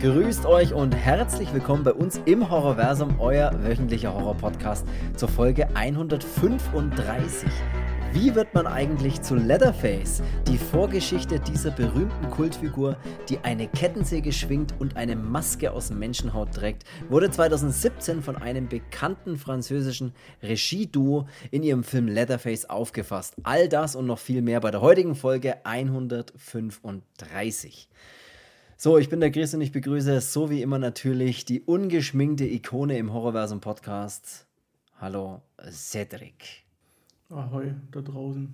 Grüßt euch und herzlich willkommen bei uns im Horrorversum, euer wöchentlicher Horror-Podcast zur Folge 135. Wie wird man eigentlich zu Leatherface? Die Vorgeschichte dieser berühmten Kultfigur, die eine Kettensäge schwingt und eine Maske aus Menschenhaut trägt, wurde 2017 von einem bekannten französischen Regieduo in ihrem Film Leatherface aufgefasst. All das und noch viel mehr bei der heutigen Folge 135. So, ich bin der Chris und ich begrüße so wie immer natürlich die ungeschminkte Ikone im Horrorversum Podcast. Hallo, Cedric. Ahoi, da draußen.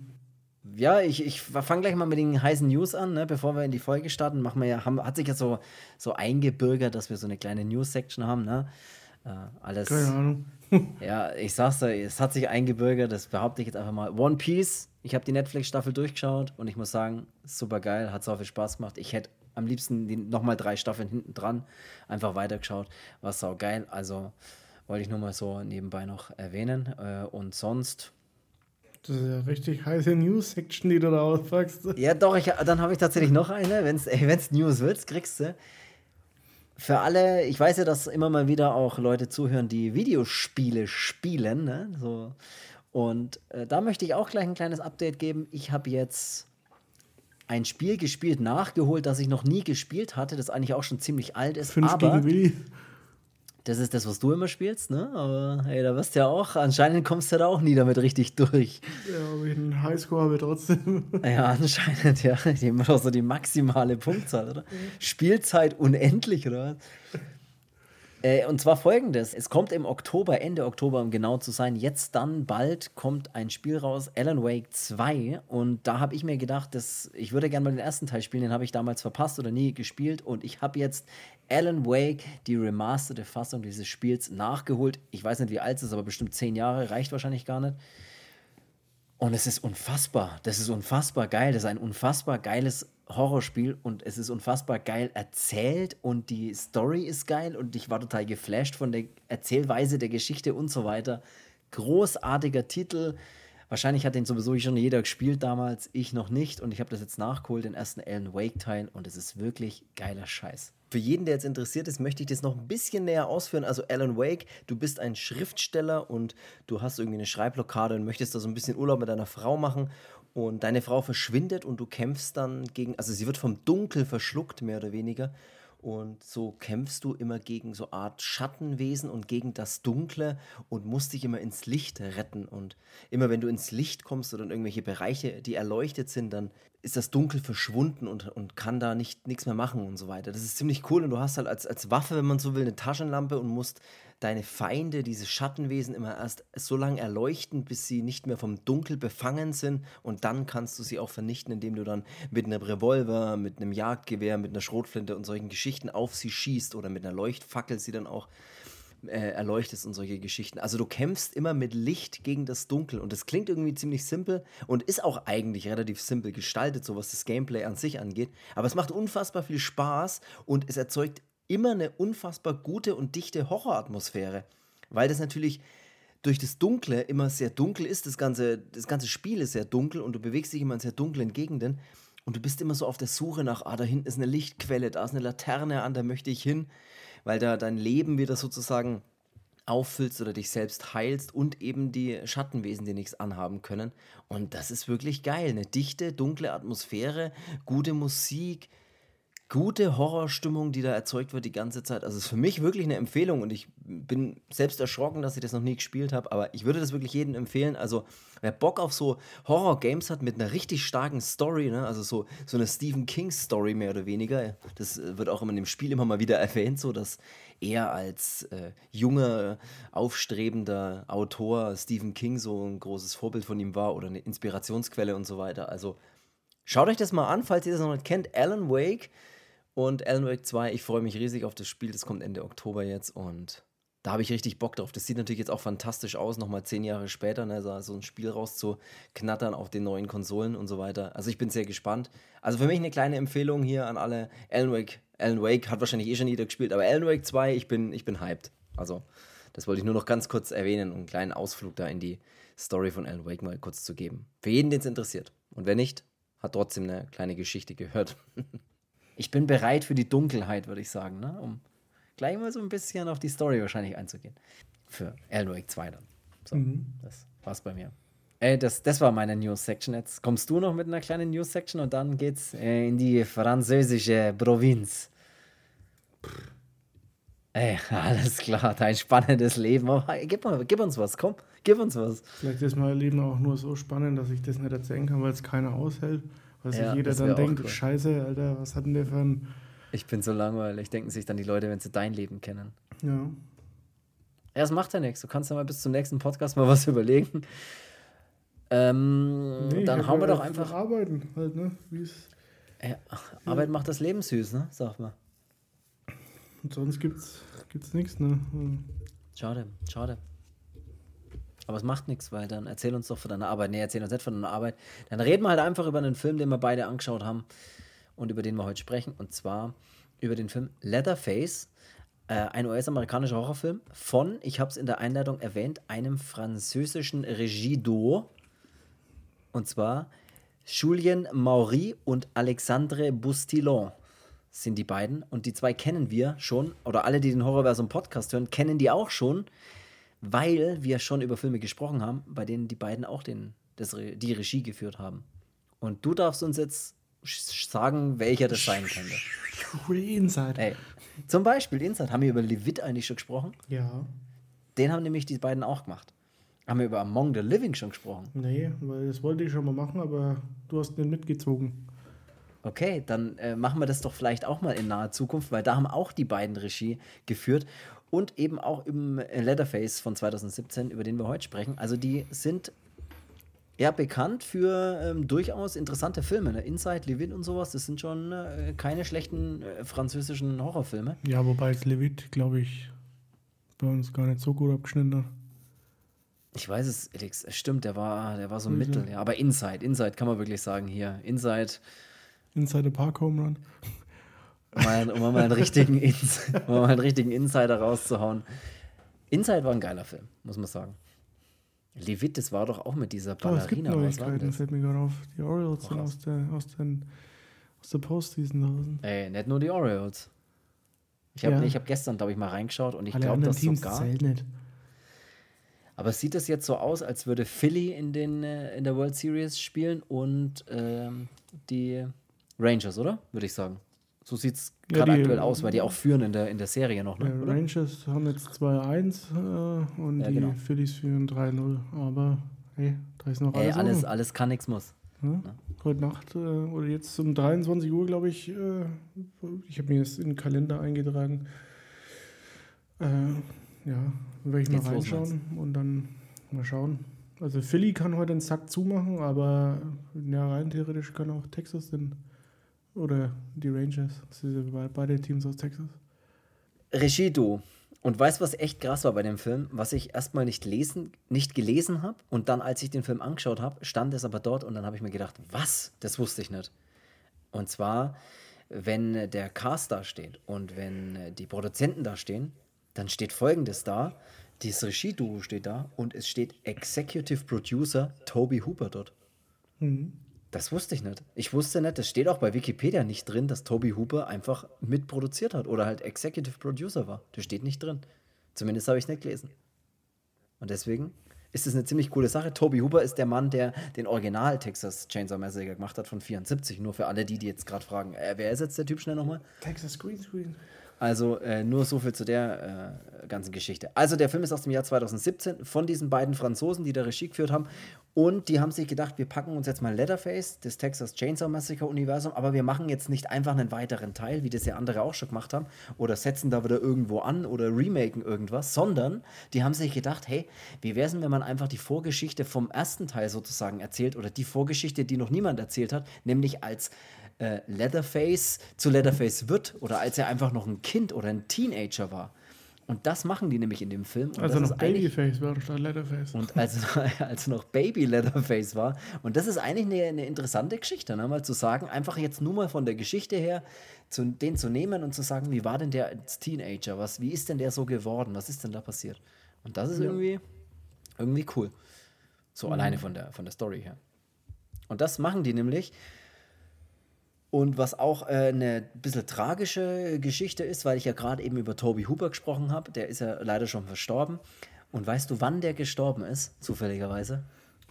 Ja, ich, ich fange gleich mal mit den heißen News an, ne? bevor wir in die Folge starten. Machen wir ja, haben, hat sich ja so, so eingebürgert, dass wir so eine kleine News-Section haben. Ne? Äh, alles. Keine Ahnung. ja, ich sag's dir, es hat sich eingebürgert, das behaupte ich jetzt einfach mal. One Piece, ich habe die Netflix-Staffel durchgeschaut und ich muss sagen, super geil, hat so viel Spaß gemacht. Ich hätte am liebsten nochmal drei Staffeln hinten dran einfach weitergeschaut. War sau geil. Also wollte ich nur mal so nebenbei noch erwähnen. Äh, und sonst. Das ist ja richtig heiße News-Section, die du da auspackst. Ja, doch, ich, dann habe ich tatsächlich noch eine. Wenn es News wird, kriegst du. Für alle, ich weiß ja, dass immer mal wieder auch Leute zuhören, die Videospiele spielen. Ne? So. Und äh, da möchte ich auch gleich ein kleines Update geben. Ich habe jetzt ein Spiel gespielt, nachgeholt, das ich noch nie gespielt hatte, das eigentlich auch schon ziemlich alt ist. Fünf aber gegen Willi. Das ist das, was du immer spielst, ne? Aber hey, da wirst du ja auch, anscheinend kommst du da auch nie damit richtig durch. Ja, aber ich einen Highscore habe trotzdem. Ja, anscheinend, ja. Die haben doch so die maximale Punktzahl, oder? Spielzeit unendlich, oder was? Äh, und zwar folgendes: Es kommt im Oktober, Ende Oktober, um genau zu sein, jetzt dann bald kommt ein Spiel raus, Alan Wake 2. Und da habe ich mir gedacht, dass ich würde gerne mal den ersten Teil spielen, den habe ich damals verpasst oder nie gespielt. Und ich habe jetzt Alan Wake, die remasterte Fassung dieses Spiels, nachgeholt. Ich weiß nicht, wie alt es ist, aber bestimmt zehn Jahre, reicht wahrscheinlich gar nicht. Und es ist unfassbar. Das ist unfassbar geil. Das ist ein unfassbar geiles Horrorspiel und es ist unfassbar geil erzählt und die Story ist geil und ich war total geflasht von der Erzählweise der Geschichte und so weiter. Großartiger Titel. Wahrscheinlich hat den sowieso schon jeder gespielt damals, ich noch nicht und ich habe das jetzt nachgeholt, den ersten Alan Wake Teil und es ist wirklich geiler Scheiß. Für jeden, der jetzt interessiert ist, möchte ich das noch ein bisschen näher ausführen. Also Alan Wake, du bist ein Schriftsteller und du hast irgendwie eine Schreibblockade und möchtest da so ein bisschen Urlaub mit deiner Frau machen und deine Frau verschwindet und du kämpfst dann gegen, also sie wird vom Dunkel verschluckt, mehr oder weniger. Und so kämpfst du immer gegen so Art Schattenwesen und gegen das Dunkle und musst dich immer ins Licht retten. Und immer wenn du ins Licht kommst oder in irgendwelche Bereiche, die erleuchtet sind, dann ist das Dunkel verschwunden und, und kann da nicht nichts mehr machen und so weiter. Das ist ziemlich cool und du hast halt als, als Waffe, wenn man so will, eine Taschenlampe und musst deine Feinde, diese Schattenwesen, immer erst so lange erleuchten, bis sie nicht mehr vom Dunkel befangen sind. Und dann kannst du sie auch vernichten, indem du dann mit einem Revolver, mit einem Jagdgewehr, mit einer Schrotflinte und solchen Geschichten auf sie schießt oder mit einer Leuchtfackel sie dann auch äh, erleuchtest und solche Geschichten. Also du kämpfst immer mit Licht gegen das Dunkel und das klingt irgendwie ziemlich simpel und ist auch eigentlich relativ simpel gestaltet, so was das Gameplay an sich angeht. Aber es macht unfassbar viel Spaß und es erzeugt immer eine unfassbar gute und dichte Horroratmosphäre, weil das natürlich durch das Dunkle immer sehr dunkel ist. Das ganze, das ganze Spiel ist sehr dunkel und du bewegst dich immer in sehr dunklen Gegenden und du bist immer so auf der Suche nach, ah, da hinten ist eine Lichtquelle, da ist eine Laterne an, da möchte ich hin, weil da dein Leben wieder sozusagen auffüllst oder dich selbst heilst und eben die Schattenwesen, die nichts anhaben können. Und das ist wirklich geil. Eine dichte, dunkle Atmosphäre, gute Musik, gute Horrorstimmung, die da erzeugt wird die ganze Zeit. Also es ist für mich wirklich eine Empfehlung und ich bin selbst erschrocken, dass ich das noch nie gespielt habe, aber ich würde das wirklich jedem empfehlen. Also wer Bock auf so Horror-Games hat mit einer richtig starken Story, ne? also so, so eine Stephen King-Story mehr oder weniger, das wird auch immer in dem Spiel immer mal wieder erwähnt, so dass er als äh, junger, aufstrebender Autor Stephen King so ein großes Vorbild von ihm war oder eine Inspirationsquelle und so weiter. Also schaut euch das mal an, falls ihr das noch nicht kennt. Alan Wake und Alan Wake 2, ich freue mich riesig auf das Spiel. Das kommt Ende Oktober jetzt und da habe ich richtig Bock drauf. Das sieht natürlich jetzt auch fantastisch aus, nochmal zehn Jahre später, ne, so ein Spiel rauszuknattern auf den neuen Konsolen und so weiter. Also ich bin sehr gespannt. Also für mich eine kleine Empfehlung hier an alle. Alan Wake, Alan Wake hat wahrscheinlich eh schon jeder gespielt, aber Alan Wake 2, ich bin, ich bin hyped. Also das wollte ich nur noch ganz kurz erwähnen und einen kleinen Ausflug da in die Story von Alan Wake mal kurz zu geben. Für jeden, den es interessiert. Und wer nicht, hat trotzdem eine kleine Geschichte gehört. Ich bin bereit für die Dunkelheit, würde ich sagen, ne? um gleich mal so ein bisschen auf die Story wahrscheinlich einzugehen. Für Alan Wake 2 dann. So, mhm. das war's bei mir. Ey, das, das war meine News-Section. Jetzt kommst du noch mit einer kleinen News-Section und dann geht's äh, in die französische Provinz. Ey, alles klar, dein spannendes Leben. Oh, gib, mal, gib uns was, komm, gib uns was. Vielleicht ist mein Leben auch nur so spannend, dass ich das nicht erzählen kann, weil es keiner aushält. Weil sich ja, jeder dann denkt, cool. scheiße, Alter, was hat denn der für ein... Ich bin so langweilig, denken sich dann die Leute, wenn sie dein Leben kennen. Ja. Ja, das macht ja nichts. Du kannst ja mal bis zum nächsten Podcast mal was überlegen. Ähm, nee, dann hauen wir doch einfach. Arbeiten halt, ne? Wie's, ja, Arbeit macht das Leben süß, ne? Sag mal. Und sonst gibt's, gibt's nichts, ne? Schade, schade. Aber es macht nichts, weil dann erzähl uns doch von deiner Arbeit. Nee, erzähl uns nicht von deiner Arbeit. Dann reden wir halt einfach über einen Film, den wir beide angeschaut haben und über den wir heute sprechen. Und zwar über den Film Leatherface. Äh, ein US-amerikanischer Horrorfilm von, ich habe es in der Einleitung erwähnt, einem französischen Regieduo. Und zwar Julien Maury und Alexandre Boustillon sind die beiden. Und die zwei kennen wir schon, oder alle, die den Horrorversum Podcast hören, kennen die auch schon, weil wir schon über Filme gesprochen haben, bei denen die beiden auch den, das, die Regie geführt haben. Und du darfst uns jetzt sagen, welcher das sein könnte. Inside. Ey, zum Beispiel Inside. Haben wir über Levit eigentlich schon gesprochen? Ja. Den haben nämlich die beiden auch gemacht. Haben wir über Among the Living schon gesprochen? Nee, weil das wollte ich schon mal machen, aber du hast den mitgezogen. Okay, dann äh, machen wir das doch vielleicht auch mal in naher Zukunft, weil da haben auch die beiden Regie geführt und eben auch im Leatherface von 2017, über den wir heute sprechen. Also die sind ja bekannt für ähm, durchaus interessante Filme. Ne? Inside, Levit und sowas, das sind schon äh, keine schlechten äh, französischen Horrorfilme. Ja, wobei es Levit, glaube ich, bei uns gar nicht so gut abgeschnitten hat. Ich weiß es, Alex, stimmt, der war, der war so mittel, ja. Aber Inside, Inside kann man wirklich sagen hier. Inside. Inside the Park Home Run. Mal, um mal einen richtigen, Ins um mal einen richtigen Insider rauszuhauen. Inside war ein geiler Film, muss man sagen. Levit, das war doch auch mit dieser Ballerina. Oh, es gibt Neuigkeiten, fällt mir gerade auf. Die Orioles sind aus der, aus, den, aus der Postseason draußen. Ey, nicht nur die Orioles. Ich habe ja. hab gestern, glaube ich, mal reingeschaut und ich glaube, das Teams sogar. Zählt nicht. Aber sieht es jetzt so aus, als würde Philly in, den, äh, in der World Series spielen und ähm, die Rangers, oder? Würde ich sagen. So sieht es gerade ja, aktuell aus, weil die auch führen in der, in der Serie noch. Ne? Die Rangers haben jetzt 2-1 äh, und ja, die genau. Phillies führen 3-0. Aber hey, da ist noch alles. Ey, alles, alles kann, nichts muss. Ja? Ja. Heute Nacht äh, oder jetzt um 23 Uhr, glaube ich, äh, ich habe mir das in den Kalender eingetragen. Äh, ja, werde ich mal Jetzt reinschauen und dann mal schauen. Also Philly kann heute den Sack zumachen, aber ja, rein theoretisch kann auch Texas den oder die Rangers. Das sind beide Teams aus Texas. Regie du. Und weißt du, was echt krass war bei dem Film? Was ich erstmal nicht lesen, nicht gelesen habe und dann, als ich den Film angeschaut habe, stand es aber dort und dann habe ich mir gedacht, was? Das wusste ich nicht. Und zwar, wenn der Cast da steht und wenn die Produzenten da stehen, dann steht folgendes da: Das Regie-Duo steht da und es steht Executive Producer Toby Hooper dort. Mhm. Das wusste ich nicht. Ich wusste nicht, das steht auch bei Wikipedia nicht drin, dass Toby Hooper einfach mitproduziert hat oder halt Executive Producer war. Das steht nicht drin. Zumindest habe ich nicht gelesen. Und deswegen ist es eine ziemlich coole Sache. Toby Hooper ist der Mann, der den Original Texas Chainsaw Massacre gemacht hat von 74. Nur für alle die, die jetzt gerade fragen, äh, wer ist jetzt der Typ schnell nochmal? Texas Green Screen. Also äh, nur so viel zu der äh, ganzen Geschichte. Also der Film ist aus dem Jahr 2017 von diesen beiden Franzosen, die da Regie geführt haben. Und die haben sich gedacht, wir packen uns jetzt mal Leatherface, das Texas Chainsaw Massacre Universum, aber wir machen jetzt nicht einfach einen weiteren Teil, wie das ja andere auch schon gemacht haben, oder setzen da wieder irgendwo an oder remaken irgendwas, sondern die haben sich gedacht, hey, wie wäre es wenn man einfach die Vorgeschichte vom ersten Teil sozusagen erzählt oder die Vorgeschichte, die noch niemand erzählt hat, nämlich als äh, Leatherface zu Leatherface wird oder als er einfach noch ein Kind oder ein Teenager war. Und das machen die nämlich in dem Film. Und also noch Babyface war statt Leatherface. Und als, als noch Baby Leatherface war. Und das ist eigentlich eine, eine interessante Geschichte, ne? mal zu sagen, einfach jetzt nur mal von der Geschichte her, zu, den zu nehmen und zu sagen, wie war denn der als Teenager? Was, wie ist denn der so geworden? Was ist denn da passiert? Und das ist ja. irgendwie, irgendwie cool. So mhm. alleine von der, von der Story her. Und das machen die nämlich Und was auch äh, eine bisschen tragische Geschichte ist, weil ich ja gerade eben über Toby Hooper gesprochen habe, der ist ja leider schon verstorben. Und weißt du, wann der gestorben ist, zufälligerweise?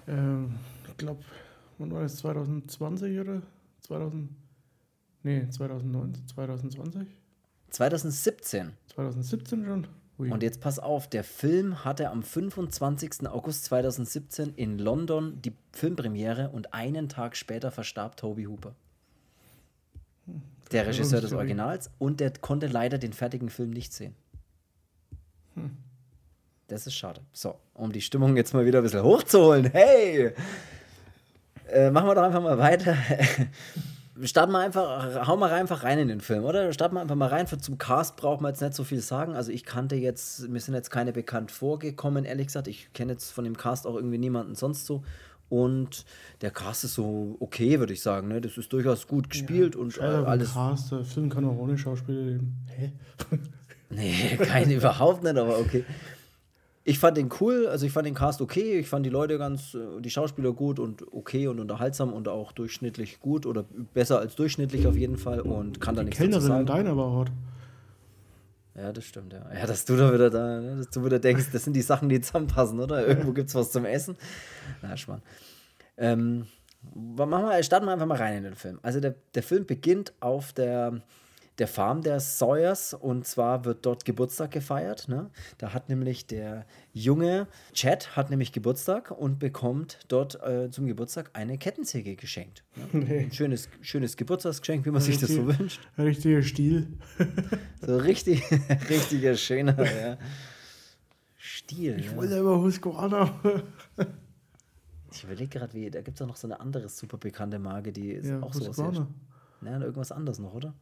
Ähm, ich glaube, wann war das? 2020 oder 2000? Nee, 2019, 2020? 2017. 2017 schon? Ui. Und jetzt pass auf, der Film hatte am 25. August 2017 in London die Filmpremiere und einen Tag später verstarb Toby Hooper. Der Regisseur des Originals und der konnte leider den fertigen Film nicht sehen. Hm. Das ist schade. So, um die Stimmung jetzt mal wieder ein bisschen hochzuholen. Hey! Äh, machen wir doch einfach mal weiter. starten wir einfach, hauen wir einfach rein in den Film, oder? Starten wir einfach mal rein. Für zum Cast braucht man jetzt nicht so viel sagen. Also ich kannte jetzt, mir sind jetzt keine bekannt vorgekommen, ehrlich gesagt. Ich kenne jetzt von dem Cast auch irgendwie niemanden sonst so. Und der Cast ist so okay, würde ich sagen. Ne? Das ist durchaus gut gespielt ja, und äh, alles. Cast, der Film kann auch ohne Schauspieler leben. Hä? nee, kein überhaupt nicht, aber okay ich fand den cool, also ich fand den Cast okay, ich fand die Leute ganz, äh, die Schauspieler gut und okay und unterhaltsam und auch durchschnittlich gut oder besser als durchschnittlich auf jeden Fall und kann da nichts Kellnerin sagen. Deiner war hot. Ja, das stimmt, ja. Ja, dass du da wieder da, ne, dass du wieder denkst, das sind die Sachen, die zusammenpassen, oder? Irgendwo gibt es was zum Essen. Na, Schmarrn. Ähm, machen wir, starten wir einfach mal rein in den Film. Also der, der Film beginnt auf der der Farm der Sawyers und zwar wird dort Geburtstag gefeiert. Ne? Da hat nämlich der junge Chad hat nämlich Geburtstag und bekommt dort äh, zum Geburtstag eine Kettensäge geschenkt. Ne? Nee. Ein schönes, schönes Geburtstagsgeschenk, wie man richtig, sich das so wünscht. Richtiger Stil. so richtig, richtiger schöner ja. Stil. Ich ja. wollte aber Husqvarna. ich überlege gerade, wie, da gibt es auch noch so eine andere super bekannte Marke, die ist ja, auch so was. Ja, irgendwas anderes noch, oder?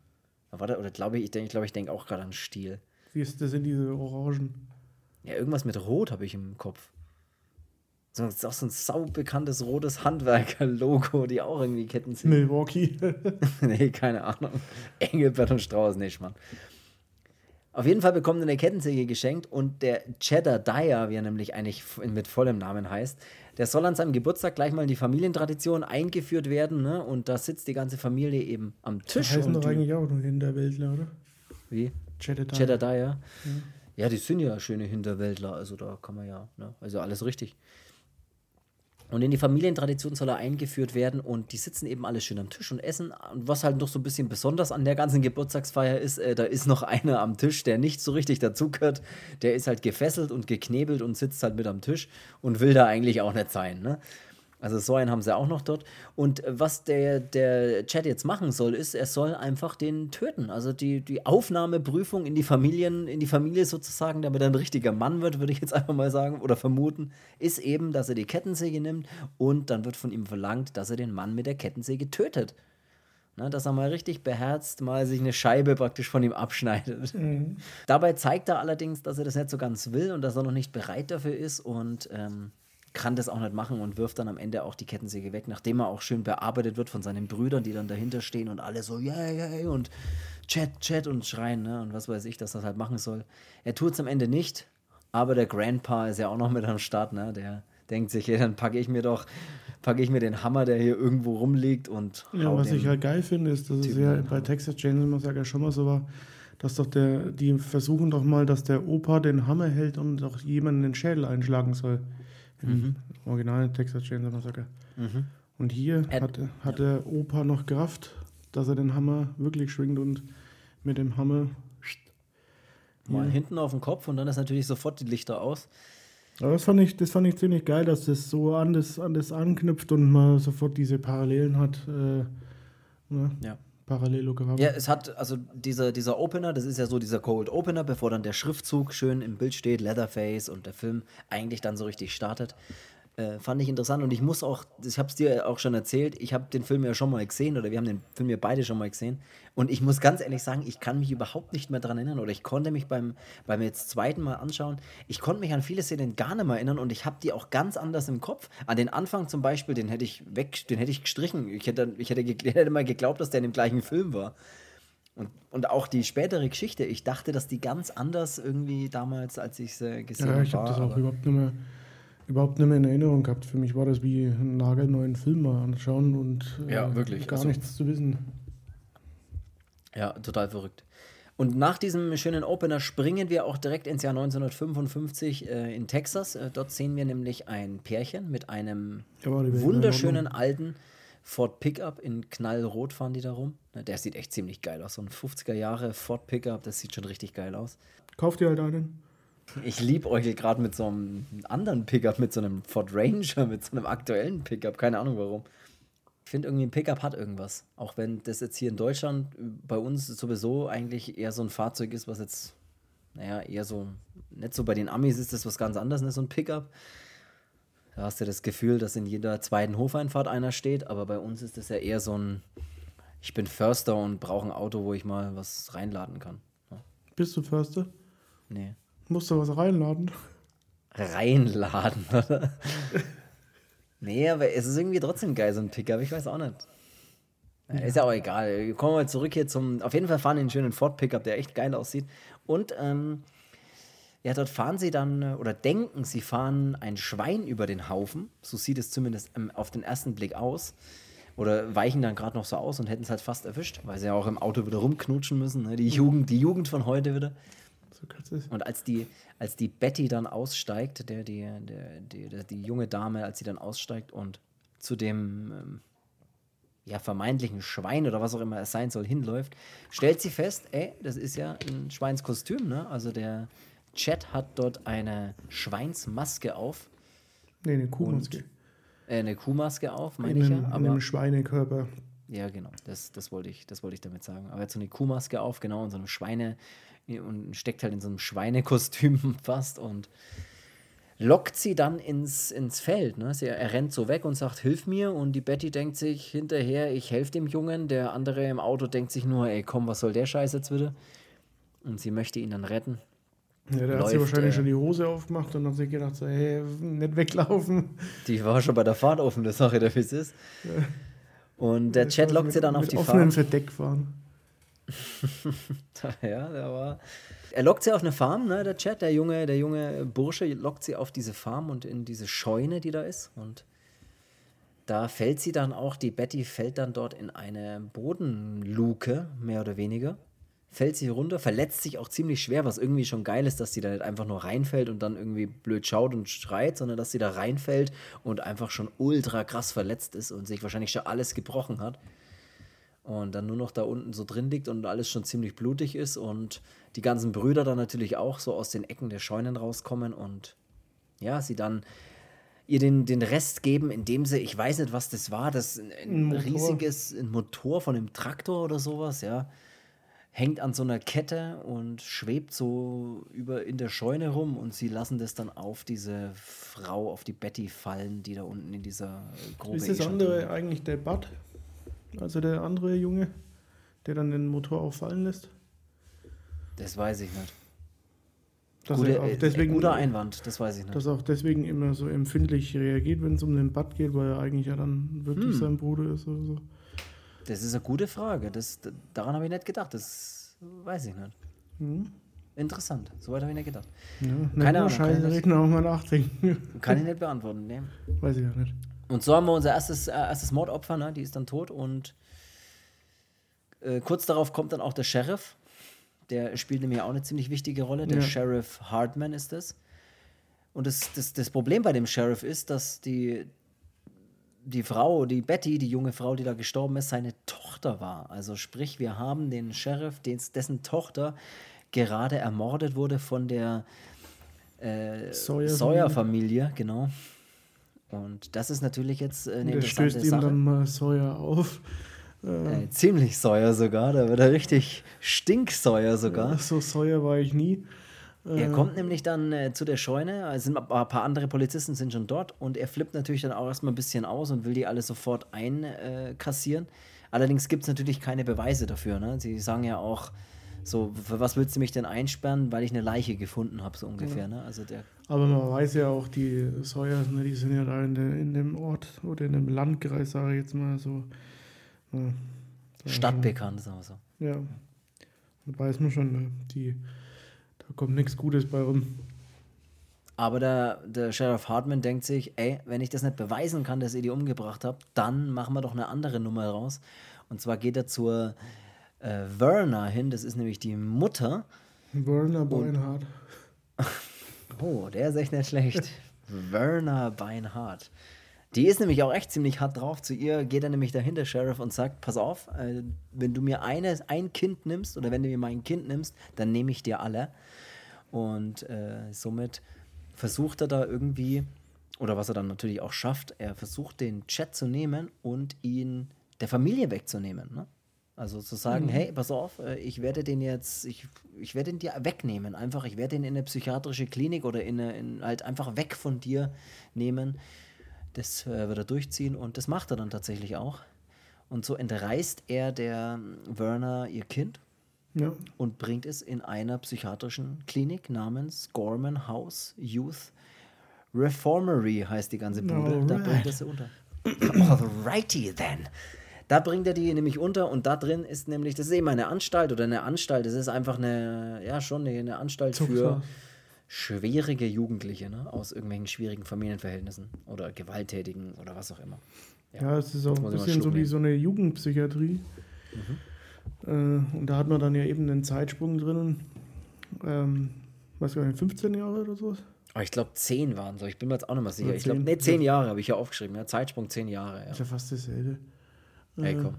Warte, oder glaube ich, ich denke, ich, glaub, ich denke auch gerade an Stiel. Wie ist das in diese Orangen? Ja, irgendwas mit Rot habe ich im Kopf. So, das ist auch so ein saubekanntes rotes Handwerker-Logo, die auch irgendwie Ketten sind. Milwaukee. nee, keine Ahnung. Engelbert und Strauß, nicht, Mann. Auf jeden Fall bekommt er eine Kettensäge geschenkt und der Cheddar Dyer, wie er nämlich eigentlich mit vollem Namen heißt, der soll an seinem Geburtstag gleich mal in die Familientradition eingeführt werden, ne? Und da sitzt die ganze Familie eben am Tisch. Die heißen doch eigentlich auch nur Hinterwäldler, oder? Wie? Cheddar Dyer. Cheddar Dyer. Ja. ja, die sind ja schöne Hinterwäldler, also da kann man ja, ne? Also alles richtig. Und in die Familientradition soll er eingeführt werden und die sitzen eben alle schön am Tisch und essen. Und was halt noch so ein bisschen besonders an der ganzen Geburtstagsfeier ist, äh, da ist noch einer am Tisch, der nicht so richtig dazugehört. Der ist halt gefesselt und geknebelt und sitzt halt mit am Tisch und will da eigentlich auch nicht sein. Ne? Also so einen haben sie auch noch dort. Und was der, der Chat jetzt machen soll, ist, er soll einfach den töten. Also die, die Aufnahmeprüfung in die Familien, in die Familie sozusagen, damit er ein richtiger Mann wird, würde ich jetzt einfach mal sagen, oder vermuten, ist eben, dass er die Kettensäge nimmt und dann wird von ihm verlangt, dass er den Mann mit der Kettensäge tötet. Na, dass er mal richtig beherzt mal sich eine Scheibe praktisch von ihm abschneidet. Mhm. Dabei zeigt er allerdings, dass er das nicht so ganz will und dass er noch nicht bereit dafür ist und ähm, kann das auch nicht machen und wirft dann am Ende auch die Kettensäge weg, nachdem er auch schön bearbeitet wird von seinen Brüdern, die dann dahinter stehen und alle so, yeah, yeah, und Chat, Chat und schreien, ne? Und was weiß ich, dass das halt machen soll. Er tut es am Ende nicht, aber der Grandpa ist ja auch noch mit am Start, ne? Der denkt sich, ja, dann packe ich mir doch, packe ich mir den Hammer, der hier irgendwo rumliegt und. Ja, was ich halt geil finde, ist, dass es ja bei Texas Chainsaw ja schon mal so war, dass doch der, die versuchen doch mal, dass der Opa den Hammer hält und doch jemanden den Schädel einschlagen soll. Mhm. Original Texas Chainsaw Massacre. Mhm. Und hier Ed, hat, hat ja. der Opa noch Kraft, dass er den Hammer wirklich schwingt und mit dem Hammer mal hinten auf den Kopf und dann ist natürlich sofort die Lichter aus. Aber das fand ich, das fand ich ziemlich geil, dass das so an das, an das anknüpft und man sofort diese Parallelen hat. Äh, ne? Ja. Parallelogramm. Ja, es hat, also dieser, dieser Opener, das ist ja so dieser Cold Opener, bevor dann der Schriftzug schön im Bild steht, Leatherface und der Film eigentlich dann so richtig startet. Äh, fand ich interessant und ich muss auch, ich habe es dir auch schon erzählt, ich habe den Film ja schon mal gesehen oder wir haben den Film ja beide schon mal gesehen und ich muss ganz ehrlich sagen, ich kann mich überhaupt nicht mehr daran erinnern oder ich konnte mich beim, beim jetzt zweiten Mal anschauen, ich konnte mich an viele Szenen gar nicht mehr erinnern und ich habe die auch ganz anders im Kopf. An den Anfang zum Beispiel, den hätte ich weg, den hätte ich gestrichen. Ich hätte, ich hätte, hätte mal geglaubt, dass der in dem gleichen Film war. Und, und auch die spätere Geschichte, ich dachte, dass die ganz anders irgendwie damals, als ich sie gesehen habe. Ja, ich habe das auch überhaupt nicht mehr überhaupt nicht mehr in Erinnerung gehabt. Für mich war das wie einen nagelneuen Film mal anschauen und äh, ja, wirklich. gar also, nichts zu wissen. Ja, total verrückt. Und nach diesem schönen Opener springen wir auch direkt ins Jahr 1955 äh, in Texas. Äh, dort sehen wir nämlich ein Pärchen mit einem wunderschönen alten Ford Pickup in knallrot fahren die da rum. Der sieht echt ziemlich geil aus. So ein 50er Jahre Ford Pickup, das sieht schon richtig geil aus. Kauft ihr halt einen? Ich liebe euch gerade mit so einem anderen Pickup, mit so einem Ford Ranger, mit so einem aktuellen Pickup. Keine Ahnung warum. Ich finde irgendwie ein Pickup hat irgendwas. Auch wenn das jetzt hier in Deutschland bei uns sowieso eigentlich eher so ein Fahrzeug ist, was jetzt, naja, eher so, nicht so bei den Amis ist das was ganz anderes, ne, so ein Pickup. Da hast du das Gefühl, dass in jeder zweiten Hofeinfahrt einer steht, aber bei uns ist das ja eher so ein, ich bin Förster und brauche ein Auto, wo ich mal was reinladen kann. Ja. Bist du Förster? Nee. Musst du was reinladen? Reinladen, oder? Nee, aber es ist irgendwie trotzdem geil, so ein Pickup. Ich weiß auch nicht. Ja. Ist ja auch egal. Kommen wir mal zurück hier zum. Auf jeden Fall fahren den schönen Ford Pickup, der echt geil aussieht. Und ähm, ja, dort fahren sie dann äh, oder denken, sie fahren ein Schwein über den Haufen. So sieht es zumindest ähm, auf den ersten Blick aus. Oder weichen dann gerade noch so aus und hätten es halt fast erwischt, weil sie ja auch im Auto wieder rumknutschen müssen. Ne? Die, Jugend, die Jugend von heute wieder. Und als die, als die Betty dann aussteigt, der, die, der, die, die junge Dame, als sie dann aussteigt und zu dem ähm, ja, vermeintlichen Schwein oder was auch immer es sein soll, hinläuft, stellt sie fest, ey, das ist ja ein Schweinskostüm, ne? Also der Chat hat dort eine Schweinsmaske auf. Nee, eine Kuhmaske. Und, äh, eine Kuhmaske auf, meine ich ja. Aber, in einem Schweinekörper. Ja, genau, das, das, wollte ich, das wollte ich damit sagen. Aber er hat so eine Kuhmaske auf, genau, und so eine Schweine, und steckt halt in so einem Schweinekostüm fast und lockt sie dann ins, ins Feld. Ne? Sie, er rennt so weg und sagt, hilf mir. Und die Betty denkt sich hinterher, ich helfe dem Jungen. Der andere im Auto denkt sich nur, ey, komm, was soll der Scheiß jetzt wieder? Und sie möchte ihn dann retten. Ja, der Läuft, hat sie wahrscheinlich äh, schon die Hose aufgemacht und hat sich gedacht, so, hey, nicht weglaufen. Die war schon bei der Fahrt offen, das Sache, der wie es ist. Ja. Und der Chat lockt sie dann auf die Fahrt. offenen Verdeck fahren. ja, der war. Er lockt sie auf eine Farm, ne, der Chat, der junge, der junge Bursche lockt sie auf diese Farm und in diese Scheune, die da ist. Und da fällt sie dann auch, die Betty fällt dann dort in eine Bodenluke, mehr oder weniger. Fällt sie runter, verletzt sich auch ziemlich schwer, was irgendwie schon geil ist, dass sie da nicht einfach nur reinfällt und dann irgendwie blöd schaut und schreit, sondern dass sie da reinfällt und einfach schon ultra krass verletzt ist und sich wahrscheinlich schon alles gebrochen hat und dann nur noch da unten so drin liegt und alles schon ziemlich blutig ist und die ganzen Brüder dann natürlich auch so aus den Ecken der Scheunen rauskommen und ja, sie dann ihr den, den Rest geben, indem sie, ich weiß nicht, was das war, das ein, ein riesiges ein Motor von einem Traktor oder sowas, ja, hängt an so einer Kette und schwebt so über in der Scheune rum und sie lassen das dann auf diese Frau, auf die Betty fallen, die da unten in dieser Grube ist. Ist das andere eigentlich der Bud? Also der andere Junge, der dann den Motor auffallen lässt? Das weiß ich nicht. Dass Gute, er auch deswegen, guter Einwand, das weiß ich nicht. Dass er auch deswegen immer so empfindlich reagiert, wenn es um den Bad geht, weil er eigentlich ja dann wirklich hm. sein Bruder ist oder so. Das ist eine gute Frage. Das, daran habe ich nicht gedacht. Das weiß ich nicht. Hm. Interessant. Soweit habe ich nicht gedacht. Ja, Keine Ahnung. Scheiße, reden auch mal nachdenken. Kann ich nicht beantworten. Nee. Weiß ich auch nicht. Und so haben wir unser erstes, äh, erstes Mordopfer, ne? die ist dann tot. Und äh, kurz darauf kommt dann auch der Sheriff. Der spielt nämlich auch eine ziemlich wichtige Rolle. Der ja. Sheriff Hartman ist das. Und das, das, das Problem bei dem Sheriff ist, dass die, die Frau, die Betty, die junge Frau, die da gestorben ist, seine Tochter war. Also sprich, wir haben den Sheriff, dessen Tochter gerade ermordet wurde von der äh, Sawyer-Familie, Sawyer genau. Und das ist natürlich jetzt äh, eine Der stößt ihm dann mal Sawyer auf. Äh, ziemlich Sawyer sogar, da wird er richtig Stinksäuer sogar. Ja, so Sawyer war ich nie. Er äh, kommt nämlich dann äh, zu der Scheune, also sind ein paar andere Polizisten sind schon dort und er flippt natürlich dann auch erstmal ein bisschen aus und will die alle sofort einkassieren. Allerdings gibt es natürlich keine Beweise dafür. Ne? Sie sagen ja auch, so, für was willst du mich denn einsperren, weil ich eine Leiche gefunden habe, so ungefähr. Ja. Ne? Also der Aber man weiß ja auch, die Sawyers, ne, die sind ja da in, de, in dem Ort oder in dem Landkreis, sage ich jetzt mal so. Ja, Stadtbekannt, sagen wir so. Ja. Da weiß man schon, ne, die, da kommt nichts Gutes bei rum. Aber der, der Sheriff Hartman denkt sich, ey, wenn ich das nicht beweisen kann, dass ihr die umgebracht habt, dann machen wir doch eine andere Nummer raus. Und zwar geht er zur äh, Werner hin. Das ist nämlich die Mutter. Werner Beinhardt. oh, der ist echt nicht schlecht. Werner Beinhardt. Die ist nämlich auch echt ziemlich hart drauf. Zu ihr geht er nämlich dahin, der Sheriff, und sagt: Pass auf, äh, wenn du mir eine, ein Kind nimmst oder wenn du mir mein Kind nimmst, dann nehme ich dir alle. Und äh, somit versucht er da irgendwie, oder was er dann natürlich auch schafft, er versucht den Chat zu nehmen und ihn der Familie wegzunehmen. Ne? Also zu sagen, mhm. hey, pass auf, äh, ich werde den jetzt, ich, ich werde ihn dir wegnehmen. Einfach, ich werde ihn in eine psychiatrische Klinik oder in, eine, in halt einfach weg von dir nehmen das äh, wird er durchziehen und das macht er dann tatsächlich auch. Und so entreißt er der Werner ihr Kind ja. und bringt es in einer psychiatrischen Klinik namens Gorman House Youth Reformery heißt die ganze Bude. Alright. Da bringt er sie unter. Alrighty then. Da bringt er die nämlich unter und da drin ist nämlich, das ist eben eine Anstalt oder eine Anstalt, das ist einfach eine, ja schon eine, eine Anstalt für, schwierige Jugendliche ne? aus irgendwelchen schwierigen Familienverhältnissen oder gewalttätigen oder was auch immer. Ja, ja es ist auch ein bisschen so wie so eine Jugendpsychiatrie. Mhm. Äh, und da hat man dann ja eben einen Zeitsprung drinnen. Ähm, was gar nicht, 15 Jahre oder so? Oh, ich glaube 10 waren so, ich bin mir jetzt auch nicht mehr sicher. Ich glaube, ne, 10 Jahre habe ich ja aufgeschrieben, ja. Zeitsprung 10 Jahre. Ja. Ist ja fast dasselbe. Ey, komm. Äh,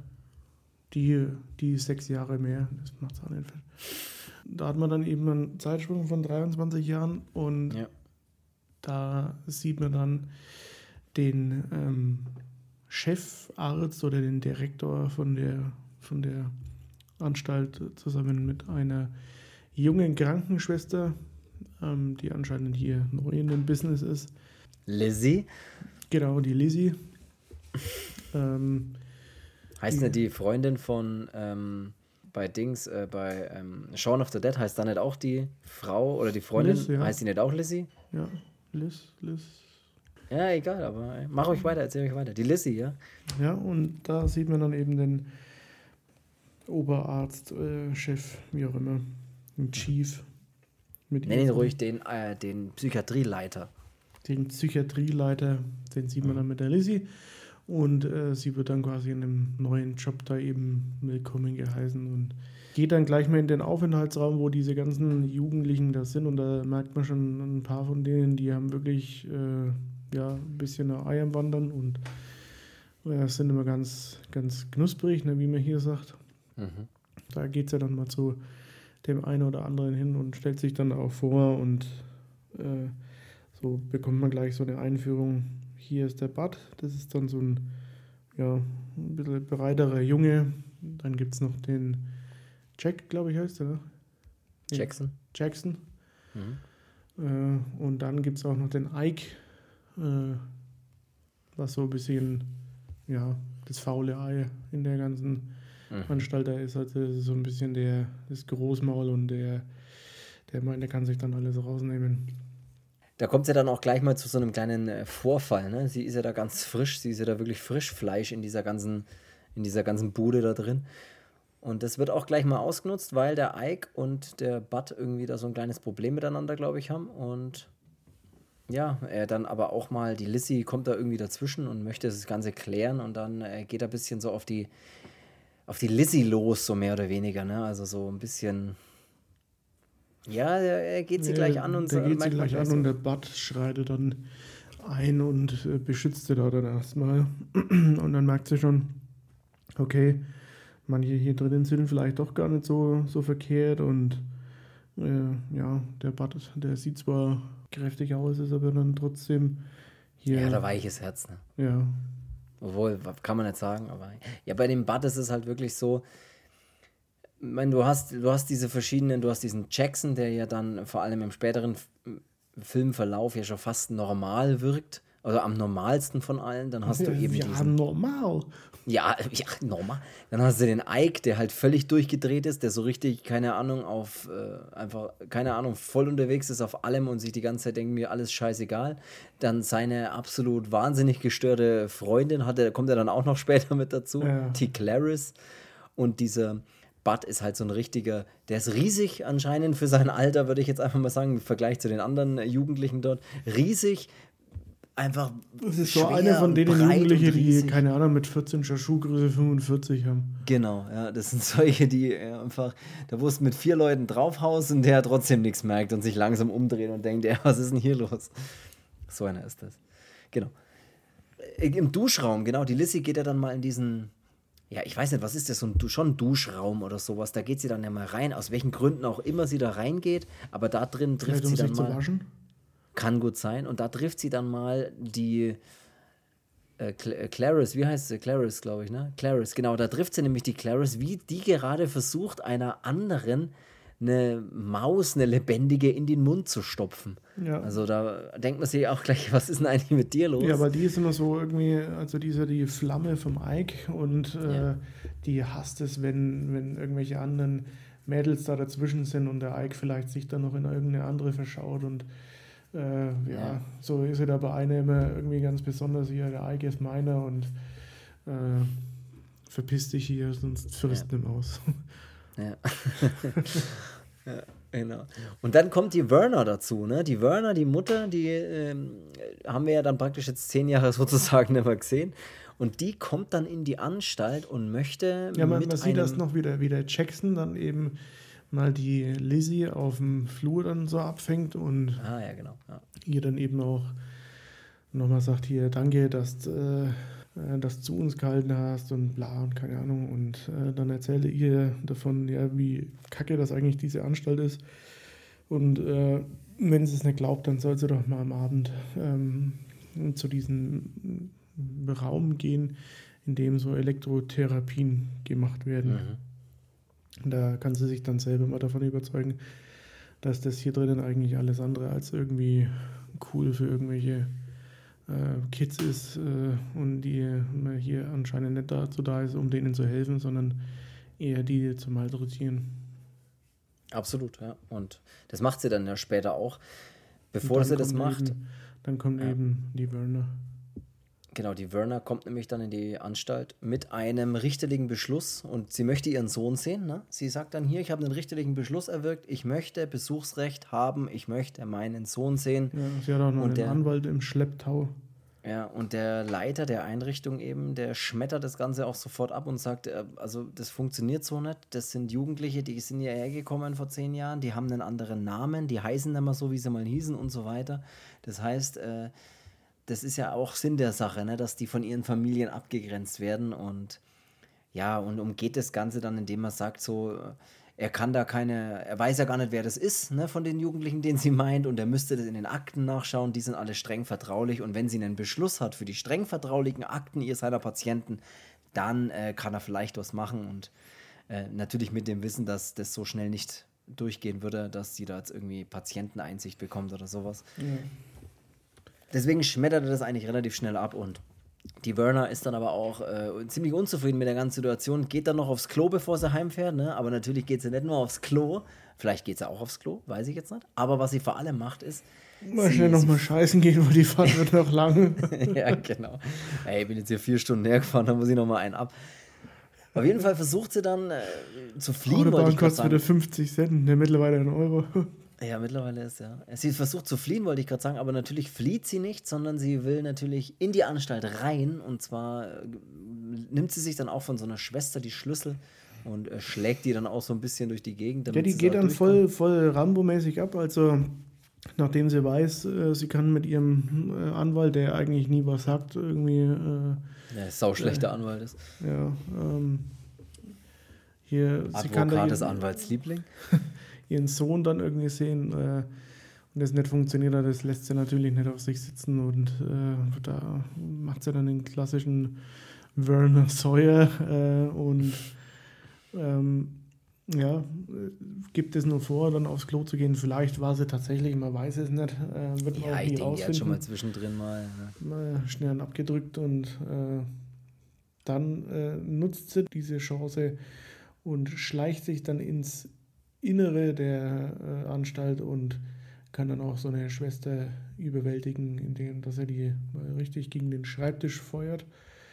die, die sechs Jahre mehr, das macht es auch nicht. Da hat man dann eben einen Zeitsprung von 23 Jahren und ja. da sieht man dann den ähm, Chefarzt oder den Direktor von der, von der Anstalt zusammen mit einer jungen Krankenschwester, ähm, die anscheinend hier neu in dem Business ist. Lizzie? Genau, die Lizzie. ähm, heißt die, die Freundin von ähm, bei Dings, äh, bei ähm, Shaun of the Dead heißt da nicht auch die Frau oder die Freundin, Liz, ja. heißt die nicht auch Lizzie? Ja, Liz, Liz. Ja, egal, aber mach euch weiter, erzähl euch weiter. Die Lizzie, ja? Ja, und da sieht man dann eben den Oberarzt, äh, Chef, wie auch immer, den Chief. Mit Nenn ihn ruhig den, äh, den Psychiatrieleiter. Den Psychiatrieleiter, den sieht man mhm. dann mit der Lizzie. Und äh, sie wird dann quasi in einem neuen Job da eben willkommen geheißen und geht dann gleich mal in den Aufenthaltsraum, wo diese ganzen Jugendlichen da sind. Und da merkt man schon ein paar von denen, die haben wirklich äh, ja, ein bisschen Ei am Wandern und äh, sind immer ganz, ganz knusprig, ne, wie man hier sagt. Mhm. Da geht es ja dann mal zu dem einen oder anderen hin und stellt sich dann auch vor und äh, so bekommt man gleich so eine Einführung hier ist der Bud, das ist dann so ein, ja, ein bisschen breiterer Junge. Dann gibt es noch den Jack, glaube ich, heißt der, ne? Jackson. Jackson. Mhm. Äh, und dann gibt es auch noch den Ike, äh, was so ein bisschen, ja, das faule Ei in der ganzen mhm. Anstalt da ist. Also so ein bisschen der, das Großmaul und der, der meint, der kann sich dann alles rausnehmen. Da kommt ja dann auch gleich mal zu so einem kleinen äh, Vorfall. Ne? Sie ist ja da ganz frisch, sie ist ja da wirklich Frischfleisch in dieser ganzen, in dieser ganzen Bude da drin. Und das wird auch gleich mal ausgenutzt, weil der Ike und der Bud irgendwie da so ein kleines Problem miteinander, glaube ich, haben. Und ja, er dann aber auch mal, die Lissy kommt da irgendwie dazwischen und möchte das Ganze klären und dann äh, geht er ein bisschen so auf die, auf die Lizzie los, so mehr oder weniger. Ne? Also so ein bisschen ja, er geht sie ja, gleich an und der so. geht sie gleich an so. und der Bud schreitet dann ein und äh, beschützt sie da dann erstmal. und dann merkt sie schon, okay, manche hier drinnen sind vielleicht doch gar nicht so, so verkehrt und äh, ja, der Bud, der sieht zwar kräftig aus, ist aber dann trotzdem hier. Ja, der weiches Herz, ne? Ja. Obwohl, kann man nicht sagen, aber ja, bei dem Bud ist es halt wirklich so, meine, du hast, du hast diese verschiedenen, du hast diesen Jackson, der ja dann vor allem im späteren Filmverlauf ja schon fast normal wirkt. Also am normalsten von allen. Dann hast du eben ja, diesen. normal. Ja, ja, normal. Dann hast du den Ike, der halt völlig durchgedreht ist, der so richtig, keine Ahnung, auf äh, einfach, keine Ahnung, voll unterwegs ist auf allem und sich die ganze Zeit denkt, mir alles scheißegal. Dann seine absolut wahnsinnig gestörte Freundin hat er, kommt er dann auch noch später mit dazu, ja. T. Clarice. Und dieser, Bud ist halt so ein richtiger, der ist riesig anscheinend für sein Alter, würde ich jetzt einfach mal sagen, im Vergleich zu den anderen Jugendlichen dort. Riesig, einfach. Das ist so eine von denen Jugendliche, die, keine Ahnung, mit 14 schon Schuhgröße 45 haben. Genau, ja, das sind solche, die einfach, da wo es mit vier Leuten draufhaust und der trotzdem nichts merkt und sich langsam umdreht und denkt, ja, was ist denn hier los? So einer ist das. Genau. Äh, Im Duschraum, genau, die Lissy geht ja dann mal in diesen, ja, ich weiß nicht, was ist das, so ein, schon ein Duschraum oder sowas. Da geht sie dann ja mal rein, aus welchen Gründen auch immer sie da reingeht, aber da drin trifft Vielleicht, sie dann mal. Kann gut sein. Und da trifft sie dann mal die äh, äh Clarice, wie heißt sie? Clarice, glaube ich, ne? Clarice, genau. Da trifft sie nämlich die Clarice, wie die gerade versucht, einer anderen eine Maus, eine lebendige, in den Mund zu stopfen. Ja. Also da denkt man sich auch gleich, was ist denn eigentlich mit dir los? Ja, aber die ist immer so irgendwie, also die ist ja die Flamme vom Ike und äh, ja. die hasst es, wenn, wenn irgendwelche anderen Mädels da dazwischen sind und der Ike vielleicht sich dann noch in irgendeine andere verschaut und äh, ja, ja, so ist er da bei einer immer irgendwie ganz besonders hier, der Ike ist meiner und äh, verpiss dich hier, sonst frisst ja. aus. Ja. ja. Genau. Und dann kommt die Werner dazu, ne? Die Werner, die Mutter, die ähm, haben wir ja dann praktisch jetzt zehn Jahre sozusagen mehr gesehen. Und die kommt dann in die Anstalt und möchte. Ja, man, man sieht das noch wieder, wie der Jackson dann eben mal die Lizzie auf dem Flur dann so abfängt und ah, ja, genau. Ja. ihr dann eben auch nochmal sagt: Hier, danke, dass. Äh, das zu uns gehalten hast und bla und keine Ahnung. Und äh, dann erzähle ihr davon, ja, wie kacke das eigentlich diese Anstalt ist. Und äh, wenn sie es nicht glaubt, dann soll sie doch mal am Abend ähm, zu diesem Raum gehen, in dem so Elektrotherapien gemacht werden. Mhm. Da kann sie sich dann selber mal davon überzeugen, dass das hier drinnen eigentlich alles andere als irgendwie cool für irgendwelche äh, Kids ist äh, und die hier anscheinend nicht dazu da ist, um denen zu helfen, sondern eher die zu malträtieren. Absolut, ja. Und das macht sie dann ja später auch. Bevor sie das macht. Eben, dann kommt ja. eben die Werner. Genau, die Werner kommt nämlich dann in die Anstalt mit einem richterlichen Beschluss und sie möchte ihren Sohn sehen. Ne? Sie sagt dann hier, ich habe einen richterlichen Beschluss erwirkt, ich möchte Besuchsrecht haben, ich möchte meinen Sohn sehen. Ja, sie hat auch noch und einen der, Anwalt im Schlepptau. Ja, und der Leiter der Einrichtung eben, der schmettert das Ganze auch sofort ab und sagt, äh, also das funktioniert so nicht. Das sind Jugendliche, die sind hierher gekommen vor zehn Jahren, die haben einen anderen Namen, die heißen nicht mehr so, wie sie mal hießen und so weiter. Das heißt, äh, das ist ja auch Sinn der Sache, ne? dass die von ihren Familien abgegrenzt werden und ja, und umgeht das Ganze dann, indem er sagt, so, er kann da keine, er weiß ja gar nicht, wer das ist, ne, von den Jugendlichen, den sie meint, und er müsste das in den Akten nachschauen, die sind alle streng vertraulich, und wenn sie einen Beschluss hat für die streng vertraulichen Akten ihr seiner Patienten, dann äh, kann er vielleicht was machen und äh, natürlich mit dem Wissen, dass das so schnell nicht durchgehen würde, dass sie da jetzt irgendwie Patienteneinsicht bekommt oder sowas. Mhm. Deswegen schmettert er das eigentlich relativ schnell ab und die Werner ist dann aber auch äh, ziemlich unzufrieden mit der ganzen Situation, geht dann noch aufs Klo, bevor sie heimfährt, ne? aber natürlich geht sie nicht nur aufs Klo, vielleicht geht sie auch aufs Klo, weiß ich jetzt nicht, aber was sie vor allem macht ist, Mal schnell nochmal scheißen gehen, weil die Fahrt wird noch lang. ja, genau. Ey, ich bin jetzt hier vier Stunden hergefahren, dann muss ich nochmal einen ab. Auf jeden Fall versucht sie dann äh, zu fliehen. Autobahn kostet wieder 50 Cent, ne, mittlerweile ein Euro. Ja, mittlerweile ist ja. Sie versucht zu fliehen, wollte ich gerade sagen, aber natürlich flieht sie nicht, sondern sie will natürlich in die Anstalt rein. Und zwar äh, nimmt sie sich dann auch von so einer Schwester die Schlüssel und äh, schlägt die dann auch so ein bisschen durch die Gegend. ja, die geht dann voll, voll Rambo-mäßig ab. Also, nachdem sie weiß, äh, sie kann mit ihrem äh, Anwalt, der eigentlich nie was sagt, irgendwie. Äh, ja, sauschlechter Anwalt ist. Ja, ähm, hier. Advokat sie kann da des Anwaltsliebling. ihren Sohn dann irgendwie sehen äh, und das nicht funktioniert das lässt sie natürlich nicht auf sich sitzen und äh, da macht sie dann den klassischen Werner Sawyer äh, und ähm, ja, gibt es nur vor, dann aufs Klo zu gehen. Vielleicht war sie tatsächlich, man weiß es nicht. Äh, wird man ja, ich denke, die hat schon mal zwischendrin mal. Ne? Mal schnell abgedrückt und äh, dann äh, nutzt sie diese Chance und schleicht sich dann ins Innere der äh, Anstalt und kann dann auch so eine Schwester überwältigen, indem dass er die äh, richtig gegen den Schreibtisch feuert.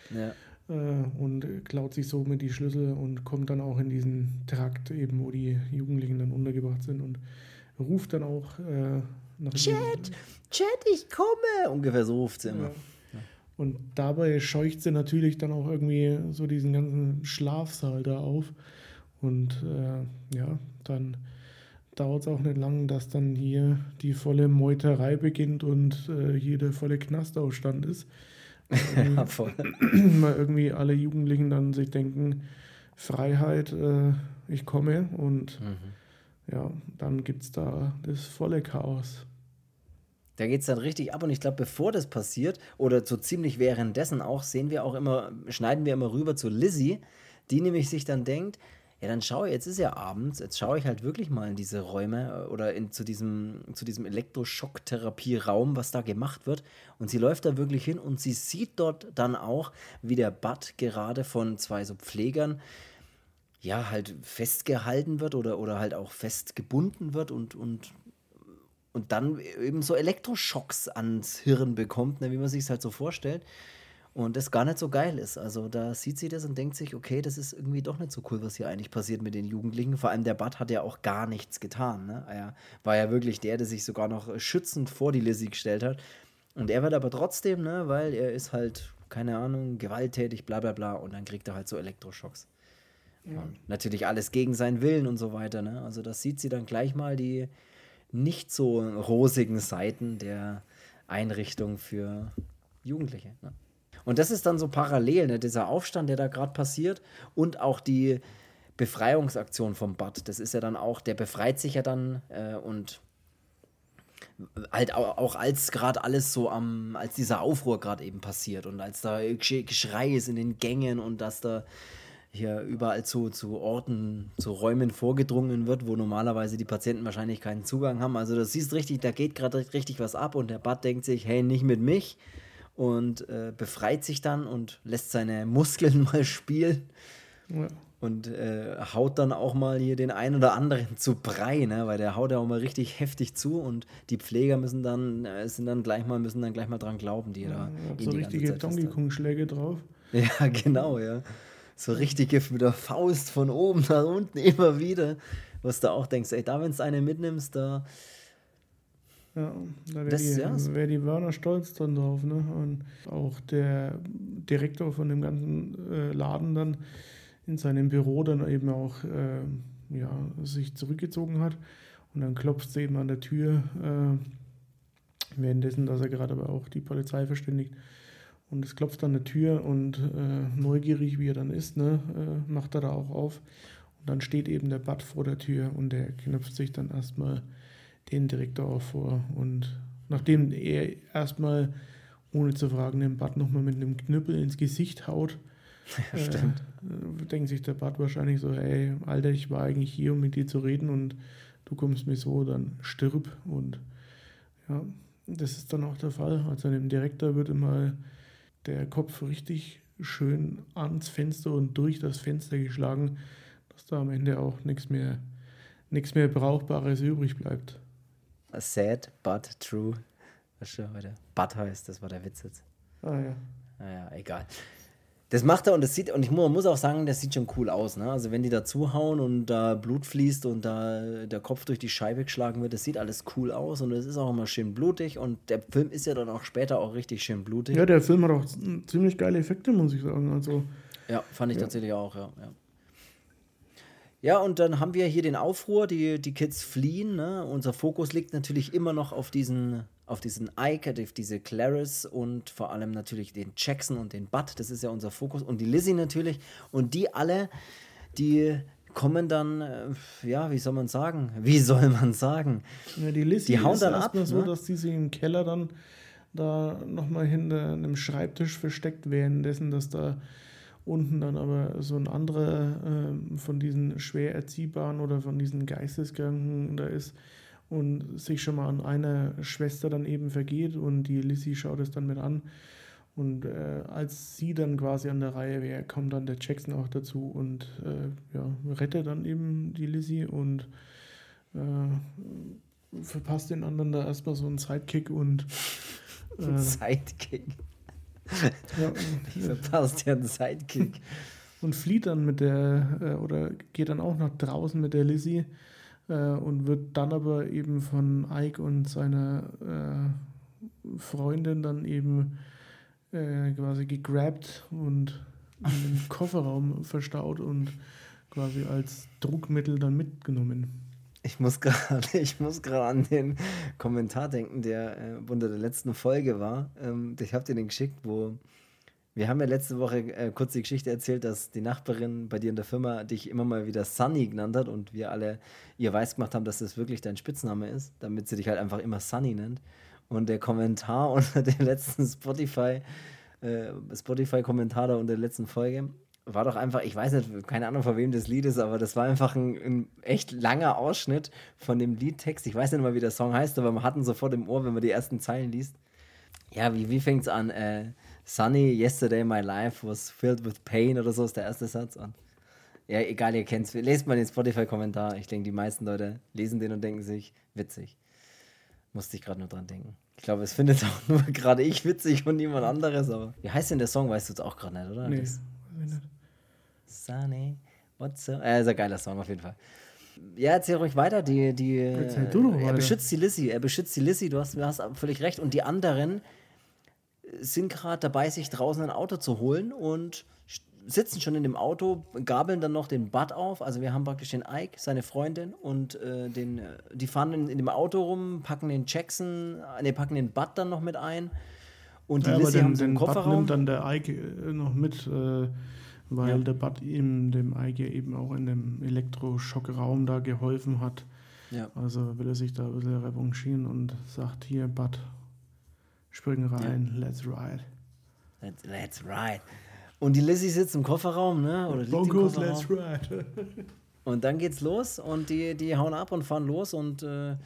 Ja. Äh, und klaut sich somit die Schlüssel und kommt dann auch in diesen Trakt, eben wo die Jugendlichen dann untergebracht sind und ruft dann auch äh, Chat, Chat, ich komme! Ungefähr so ruft sie immer. Ja. Und dabei scheucht sie natürlich dann auch irgendwie so diesen ganzen Schlafsaal da auf. Und äh, ja, dann dauert es auch nicht lang, dass dann hier die volle Meuterei beginnt und äh, hier der volle Knastaufstand ist. ja, voll. Weil irgendwie alle Jugendlichen dann sich denken, Freiheit, äh, ich komme und mhm. ja, dann gibt es da das volle Chaos. Da geht es dann richtig ab und ich glaube, bevor das passiert oder so ziemlich währenddessen auch, sehen wir auch immer, schneiden wir immer rüber zu Lizzie, die nämlich sich dann denkt, ja, dann schaue ich, jetzt ist ja abends, jetzt schaue ich halt wirklich mal in diese Räume äh, oder in, zu diesem, zu diesem Elektroschocktherapie-Raum, was da gemacht wird. Und sie läuft da wirklich hin und sie sieht dort dann auch, wie der Bud gerade von zwei so Pflegern ja, halt festgehalten wird oder, oder halt auch festgebunden wird und, und, und dann eben so Elektroschocks ans Hirn bekommt, ne, wie man sich es halt so vorstellt. Und das gar nicht so geil ist. Also da sieht sie das und denkt sich, okay, das ist irgendwie doch nicht so cool, was hier eigentlich passiert mit den Jugendlichen. Vor allem der Bud hat ja auch gar nichts getan. Ne? Er war ja wirklich der, der sich sogar noch schützend vor die Lizzie gestellt hat. Und er wird aber trotzdem, ne, weil er ist halt, keine Ahnung, gewalttätig, bla bla bla. Und dann kriegt er halt so Elektroschocks. Ja. Natürlich alles gegen seinen Willen und so weiter. Ne? Also das sieht sie dann gleich mal die nicht so rosigen Seiten der Einrichtung für Jugendliche. Ne? Und das ist dann so parallel, ne? dieser Aufstand, der da gerade passiert und auch die Befreiungsaktion vom Bud. Das ist ja dann auch, der befreit sich ja dann äh, und halt auch, auch als gerade alles so am, als dieser Aufruhr gerade eben passiert und als da Geschrei ist in den Gängen und dass da hier überall zu, zu Orten, zu Räumen vorgedrungen wird, wo normalerweise die Patienten wahrscheinlich keinen Zugang haben. Also das siehst richtig, da geht gerade richtig was ab und der Bud denkt sich, hey, nicht mit mich und äh, befreit sich dann und lässt seine Muskeln mal spielen. Ja. Und äh, haut dann auch mal hier den einen oder anderen zu Brei, ne? weil der haut ja auch mal richtig heftig zu und die Pfleger müssen dann, äh, sind dann gleich mal, müssen dann gleich mal dran glauben, die ja, da. So richtige Donkey Kong-Schläge drauf. Ja, genau, ja. So richtige mit der Faust von oben nach unten immer wieder. Was du auch denkst, ey, da wenn du eine mitnimmst, da ja, da wäre die, ja. wär die Werner stolz dann drauf. Ne? Und auch der Direktor von dem ganzen äh, Laden dann in seinem Büro dann eben auch äh, ja, sich zurückgezogen hat. Und dann klopft sie eben an der Tür, äh, währenddessen, dass er gerade aber auch die Polizei verständigt. Und es klopft an der Tür und äh, neugierig, wie er dann ist, ne, äh, macht er da auch auf. Und dann steht eben der Bad vor der Tür und der knöpft sich dann erstmal den Direktor auch vor. Und nachdem er erstmal, ohne zu fragen, den Bart nochmal mit einem Knüppel ins Gesicht haut, ja, äh, denkt sich der Bart wahrscheinlich so, hey, Alter, ich war eigentlich hier, um mit dir zu reden und du kommst mir so, dann stirb. Und ja, das ist dann auch der Fall. Also dem Direktor wird immer der Kopf richtig schön ans Fenster und durch das Fenster geschlagen, dass da am Ende auch nichts mehr, nichts mehr Brauchbares übrig bleibt. Sad, but true. Was schon heute? But heißt, das war der Witz jetzt. Ah ja. Naja, egal. Das macht er und das sieht, und ich muss auch sagen, das sieht schon cool aus. Ne? Also wenn die da zuhauen und da Blut fließt und da der Kopf durch die Scheibe geschlagen wird, das sieht alles cool aus und es ist auch immer schön blutig und der Film ist ja dann auch später auch richtig schön blutig. Ja, der Film hat auch ziemlich geile Effekte, muss ich sagen. Also, ja, fand ich ja. tatsächlich auch, ja. ja. Ja, und dann haben wir hier den Aufruhr, die, die Kids fliehen. Ne? Unser Fokus liegt natürlich immer noch auf diesen, auf diesen Ike, auf diese Clarice und vor allem natürlich den Jackson und den Bud. Das ist ja unser Fokus. Und die Lizzie natürlich. Und die alle, die kommen dann, äh, ja, wie soll man sagen? Wie soll man sagen? Ja, die Lizzie die hauen ist dann ab. so, ne? dass die sich im Keller dann da nochmal hinter einem Schreibtisch versteckt, währenddessen, dass da unten dann aber so ein anderer äh, von diesen schwer erziehbaren oder von diesen Geisteskranken da ist und sich schon mal an einer Schwester dann eben vergeht und die Lissy schaut es dann mit an. Und äh, als sie dann quasi an der Reihe wäre, kommt dann der Jackson auch dazu und äh, ja, rettet dann eben die Lissy und äh, verpasst den anderen da erstmal so einen Sidekick und äh, Sidekick. Ja, ich verpasst ja einen Sidekick. Und flieht dann mit der, äh, oder geht dann auch nach draußen mit der Lizzie. äh, und wird dann aber eben von Ike und seiner äh, Freundin dann eben äh, quasi gegrabt und in den Kofferraum verstaut und quasi als Druckmittel dann mitgenommen. Ich muss gerade, ich muss gerade an den Kommentar denken, der äh, unter der letzten Folge war. Ähm, ich habe dir den geschickt, wo wir haben ja letzte Woche äh, kurz die Geschichte erzählt, dass die Nachbarin bei dir in der Firma dich immer mal wieder Sunny genannt hat und wir alle ihr weiß gemacht haben, dass das wirklich dein Spitzname ist, damit sie dich halt einfach immer Sunny nennt. Und der Kommentar unter dem letzten Spotify, äh, Spotify-Kommentar da unter der letzten Folge war doch einfach, ich weiß nicht, keine Ahnung, von wem das Lied ist, aber das war einfach ein, ein, echt langer Ausschnitt von dem Liedtext. Ich weiß nicht mal, wie der Song heißt, aber man hat ihn sofort im Ohr, wenn man die ersten Zeilen liest. Ja, wie, wie fängt es an? Äh, Sunny, yesterday my life was filled with pain oder so ist der erste Satz. Und ja, egal, ihr kennt es. Lest mal den Spotify-Kommentar. Ich denke, die meisten Leute lesen den und denken sich, witzig. Musste ich gerade nur dran denken. Ich glaube, es findet auch nur gerade ich witzig und niemand anderes, aber. Wie heißt denn der Song? Weißt du jetzt auch gerade nicht, oder? Nee, das, nicht. Sunny, what's so? Äh, ist ein geiler Song auf jeden Fall. Ja, erzähl ruhig weiter. Die, die, erzähl du doch Er beschützt die Lissy. Er beschützt die Lissy. Du hast, du hast völlig recht. Und die anderen sind gerade dabei, sich draußen ein Auto zu holen und sitzen schon in dem Auto, gabeln dann noch den Bud auf. Also wir haben praktisch den Ike, seine Freundin und äh, den, äh, die fahren in, in, dem Auto rum, packen den Jackson, ne, packen den Bud dann noch mit ein. Und die ja, Lissy haben so einen Kofferraum. Nimmt dann der Ike äh, noch mit, äh, weil ja. der Bud ihm, dem Ike eben auch in dem Elektroschockraum da geholfen hat. Ja. Also will er sich da ein bisschen revanchieren und sagt, hier Bud, springen rein, let's ride. Let's, let's ride. Und die Lizzie sitzt im Kofferraum, ne? Oder Broncos, let's ride. und dann geht's los und die, die hauen ab und fahren los und äh,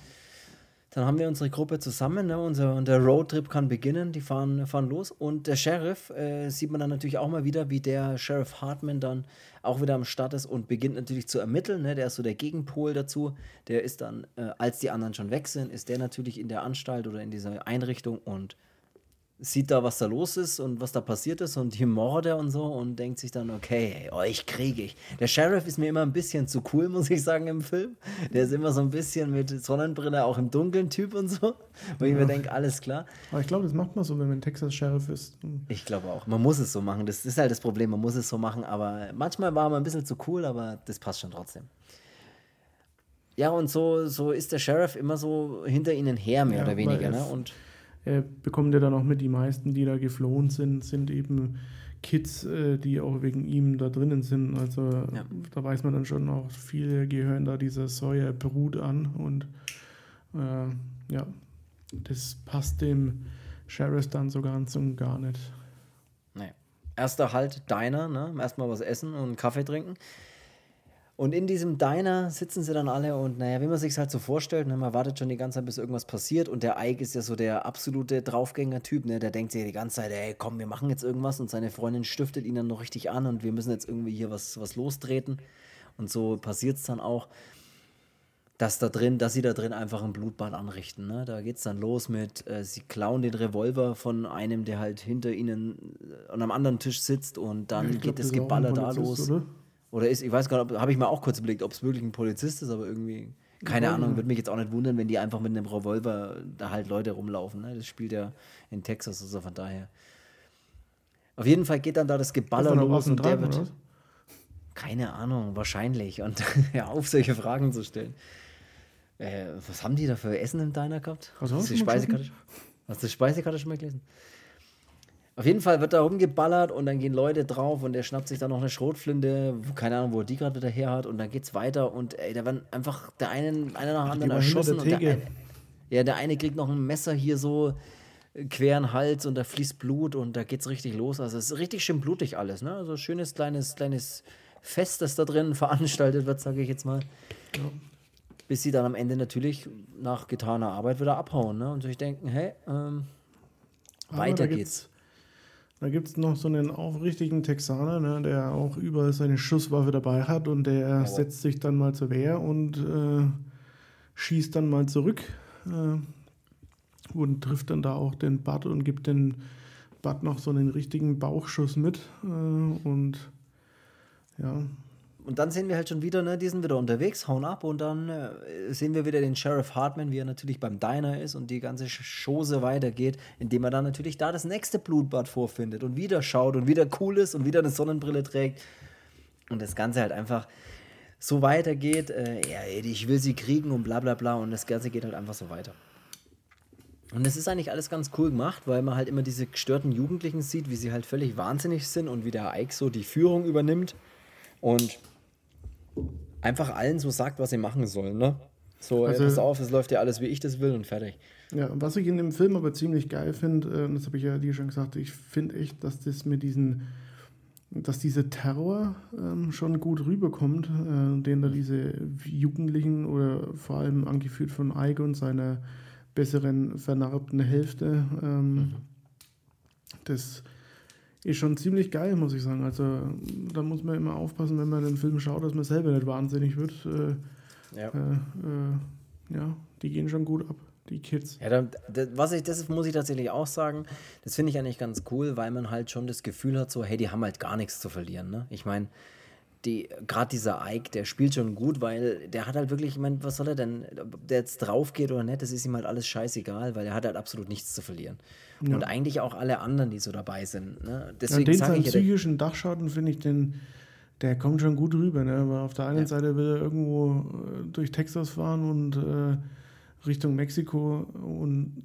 dann haben wir unsere Gruppe zusammen, ne? Unser, der Roadtrip kann beginnen, die fahren, fahren los. Und der Sheriff äh, sieht man dann natürlich auch mal wieder, wie der Sheriff Hartman dann auch wieder am Start ist und beginnt natürlich zu ermitteln. Ne? Der ist so der Gegenpol dazu. Der ist dann, äh, als die anderen schon weg sind, ist der natürlich in der Anstalt oder in dieser Einrichtung und sieht da, was da los ist und was da passiert ist und die Morde und so und denkt sich dann, okay, euch kriege ich. Der Sheriff ist mir immer ein bisschen zu cool, muss ich sagen, im Film. Der ist immer so ein bisschen mit Sonnenbrille, auch im dunklen Typ und so, wo ja. ich mir denke, alles klar. Aber ich glaube, das macht man so, wenn man Texas Sheriff ist. Ich glaube auch. Man muss es so machen. Das ist halt das Problem, man muss es so machen, aber manchmal war man ein bisschen zu cool, aber das passt schon trotzdem. Ja, und so, so ist der Sheriff immer so hinter ihnen her, mehr ja, oder weniger. Ne? Und er bekommt ja dann auch mit, die meisten, die da geflohen sind, sind eben Kids, äh, die auch wegen ihm da drinnen sind. Also ja. da weiß man dann schon auch, viele gehören da dieser Sawyer-Brut an und äh, ja, das passt dem Sheriff dann so ganz und gar nicht. Nee. Erster Halt Diner, ne? Erstmal was essen und Kaffee trinken. Und in diesem Diner sitzen sie dann alle und naja, wie man sich halt so vorstellt, ne, man wartet schon die ganze Zeit, bis irgendwas passiert. Und der Ike ist ja so der absolute Draufgänger-Typ, ne? Der denkt sich die ganze Zeit, ey, komm, wir machen jetzt irgendwas. Und seine Freundin stiftet ihn dann noch richtig an und wir müssen jetzt irgendwie hier was, was lostreten. Und so passiert es dann auch, dass da drin, dass sie da drin einfach ein Blutbad anrichten. Ne? Da geht es dann los mit, äh, sie klauen den Revolver von einem, der halt hinter ihnen äh, an einem anderen Tisch sitzt und dann ja, geht das Geballer da los. Oder? Oder ist, ich weiß gar nicht, habe ich mal auch kurz überlegt, ob es wirklich ein Polizist ist, aber irgendwie, keine Ahnung, würde mich jetzt auch nicht wundern, wenn die einfach mit einem Revolver da halt Leute rumlaufen. Ne? Das spielt ja in Texas, also von daher. Auf jeden Fall geht dann da das Geballer los und der wird. Keine Ahnung, wahrscheinlich. Und ja, auf solche Fragen zu stellen. Äh, was haben die da für Essen im Diner gehabt? Hast du die Speisekarte? Hast du die Speisekarte schon mal gelesen? Auf jeden Fall wird da rumgeballert und dann gehen Leute drauf und der schnappt sich dann noch eine Schrotflinte, keine Ahnung, wo er die gerade wieder her hat und dann geht's weiter und ey, da werden einfach der einen, einer nach dem anderen erschossen und der eine, ja, der eine kriegt noch ein Messer hier so queren Hals und da fließt Blut und da geht's richtig los. Also es ist richtig schön blutig alles, ne? Also schönes kleines, kleines Fest, das da drin veranstaltet wird, sage ich jetzt mal. Ja. Bis sie dann am Ende natürlich nach getaner Arbeit wieder abhauen, ne? Und sich denken, hey, ähm, weiter geht's. Da gibt es noch so einen aufrichtigen Texaner, ne, der auch überall seine Schusswaffe dabei hat und der oh. setzt sich dann mal zur Wehr und äh, schießt dann mal zurück äh, und trifft dann da auch den Bud und gibt den Bud noch so einen richtigen Bauchschuss mit äh, und ja. Und dann sehen wir halt schon wieder, ne, die sind wieder unterwegs, hauen ab und dann äh, sehen wir wieder den Sheriff Hartman, wie er natürlich beim Diner ist und die ganze Chose weitergeht, indem er dann natürlich da das nächste Blutbad vorfindet und wieder schaut und wieder cool ist und wieder eine Sonnenbrille trägt. Und das Ganze halt einfach so weitergeht, äh, ja, ich will sie kriegen und bla bla bla und das Ganze geht halt einfach so weiter. Und es ist eigentlich alles ganz cool gemacht, weil man halt immer diese gestörten Jugendlichen sieht, wie sie halt völlig wahnsinnig sind und wie der Ike so die Führung übernimmt und einfach allen so sagt, was sie machen sollen. Ne? So, also, pass auf, es läuft ja alles, wie ich das will und fertig. Ja, was ich in dem Film aber ziemlich geil finde, äh, das habe ich ja dir schon gesagt, ich finde echt, dass das mit diesen, dass dieser Terror ähm, schon gut rüberkommt, äh, den da diese Jugendlichen oder vor allem angeführt von Ike und seiner besseren vernarbten Hälfte, ähm, mhm. das ist schon ziemlich geil, muss ich sagen. Also da muss man immer aufpassen, wenn man den Film schaut, dass man selber nicht wahnsinnig wird. Äh, ja. Äh, äh, ja, die gehen schon gut ab, die Kids. Ja, da, da, was ich, das muss ich tatsächlich auch sagen, das finde ich eigentlich ganz cool, weil man halt schon das Gefühl hat, so, hey, die haben halt gar nichts zu verlieren. Ne? Ich meine, die, gerade dieser Ike, der spielt schon gut, weil der hat halt wirklich, ich meine, was soll er denn, ob der jetzt drauf geht oder nicht, das ist ihm halt alles scheißegal, weil er hat halt absolut nichts zu verlieren. Ja. Und eigentlich auch alle anderen, die so dabei sind. Ne? Deswegen ja, den seinen psychischen Dachschaden finde ich, den, der kommt schon gut rüber. Ne? Aber auf der einen ja. Seite will er irgendwo äh, durch Texas fahren und äh, Richtung Mexiko und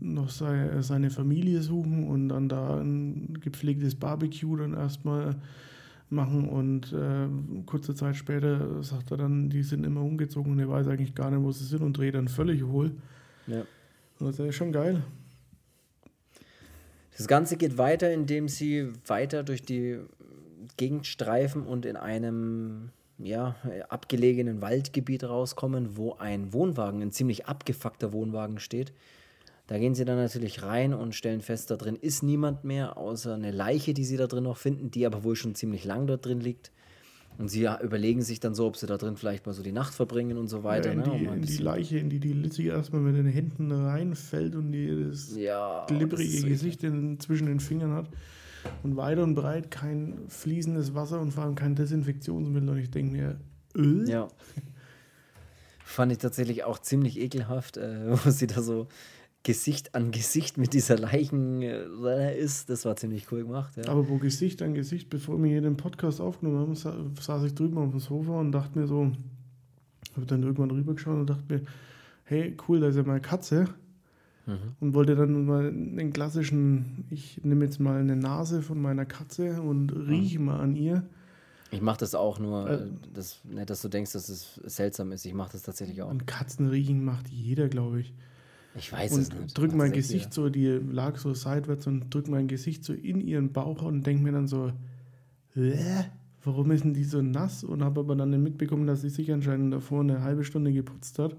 noch sei, seine Familie suchen und dann da ein gepflegtes Barbecue dann erstmal machen und äh, kurze Zeit später sagt er dann, die sind immer umgezogen und er weiß eigentlich gar nicht, wo sie sind und dreht dann völlig hohl. Ja. das ist schon geil. Das Ganze geht weiter, indem sie weiter durch die Gegend streifen und in einem ja, abgelegenen Waldgebiet rauskommen, wo ein Wohnwagen, ein ziemlich abgefuckter Wohnwagen steht. Da gehen sie dann natürlich rein und stellen fest, da drin ist niemand mehr, außer eine Leiche, die sie da drin noch finden, die aber wohl schon ziemlich lang dort drin liegt. Und sie überlegen sich dann so, ob sie da drin vielleicht mal so die Nacht verbringen und so weiter. Ja, in, die, ne? in die Leiche, in die die Lizzie erstmal mit den Händen reinfällt und die das ja, glibberige das Gesicht in, zwischen den Fingern hat. Und weit und breit kein fließendes Wasser und vor allem kein Desinfektionsmittel. Und ich denke mir, Öl? Ja. Fand ich tatsächlich auch ziemlich ekelhaft, äh, wo sie da so Gesicht an Gesicht mit dieser Leichen äh, ist. Das war ziemlich cool gemacht. Ja. Aber wo Gesicht an Gesicht, bevor wir hier den Podcast aufgenommen haben, saß ich drüben auf dem Sofa und dachte mir so, habe dann irgendwann rübergeschaut und dachte mir, hey, cool, da ist ja meine Katze. Mhm. Und wollte dann mal den klassischen, ich nehme jetzt mal eine Nase von meiner Katze und rieche mhm. mal an ihr. Ich mache das auch nur, äh, das, nicht, dass du denkst, dass es seltsam ist. Ich mache das tatsächlich auch. Und Katzenriechen macht jeder, glaube ich. Ich weiß und es nicht. Drück mein Gesicht wieder. so, die lag so seitwärts und drück mein Gesicht so in ihren Bauch und denk mir dann so, Hä? warum ist denn die so nass? Und habe aber dann mitbekommen, dass sie sich anscheinend davor eine halbe Stunde geputzt hat.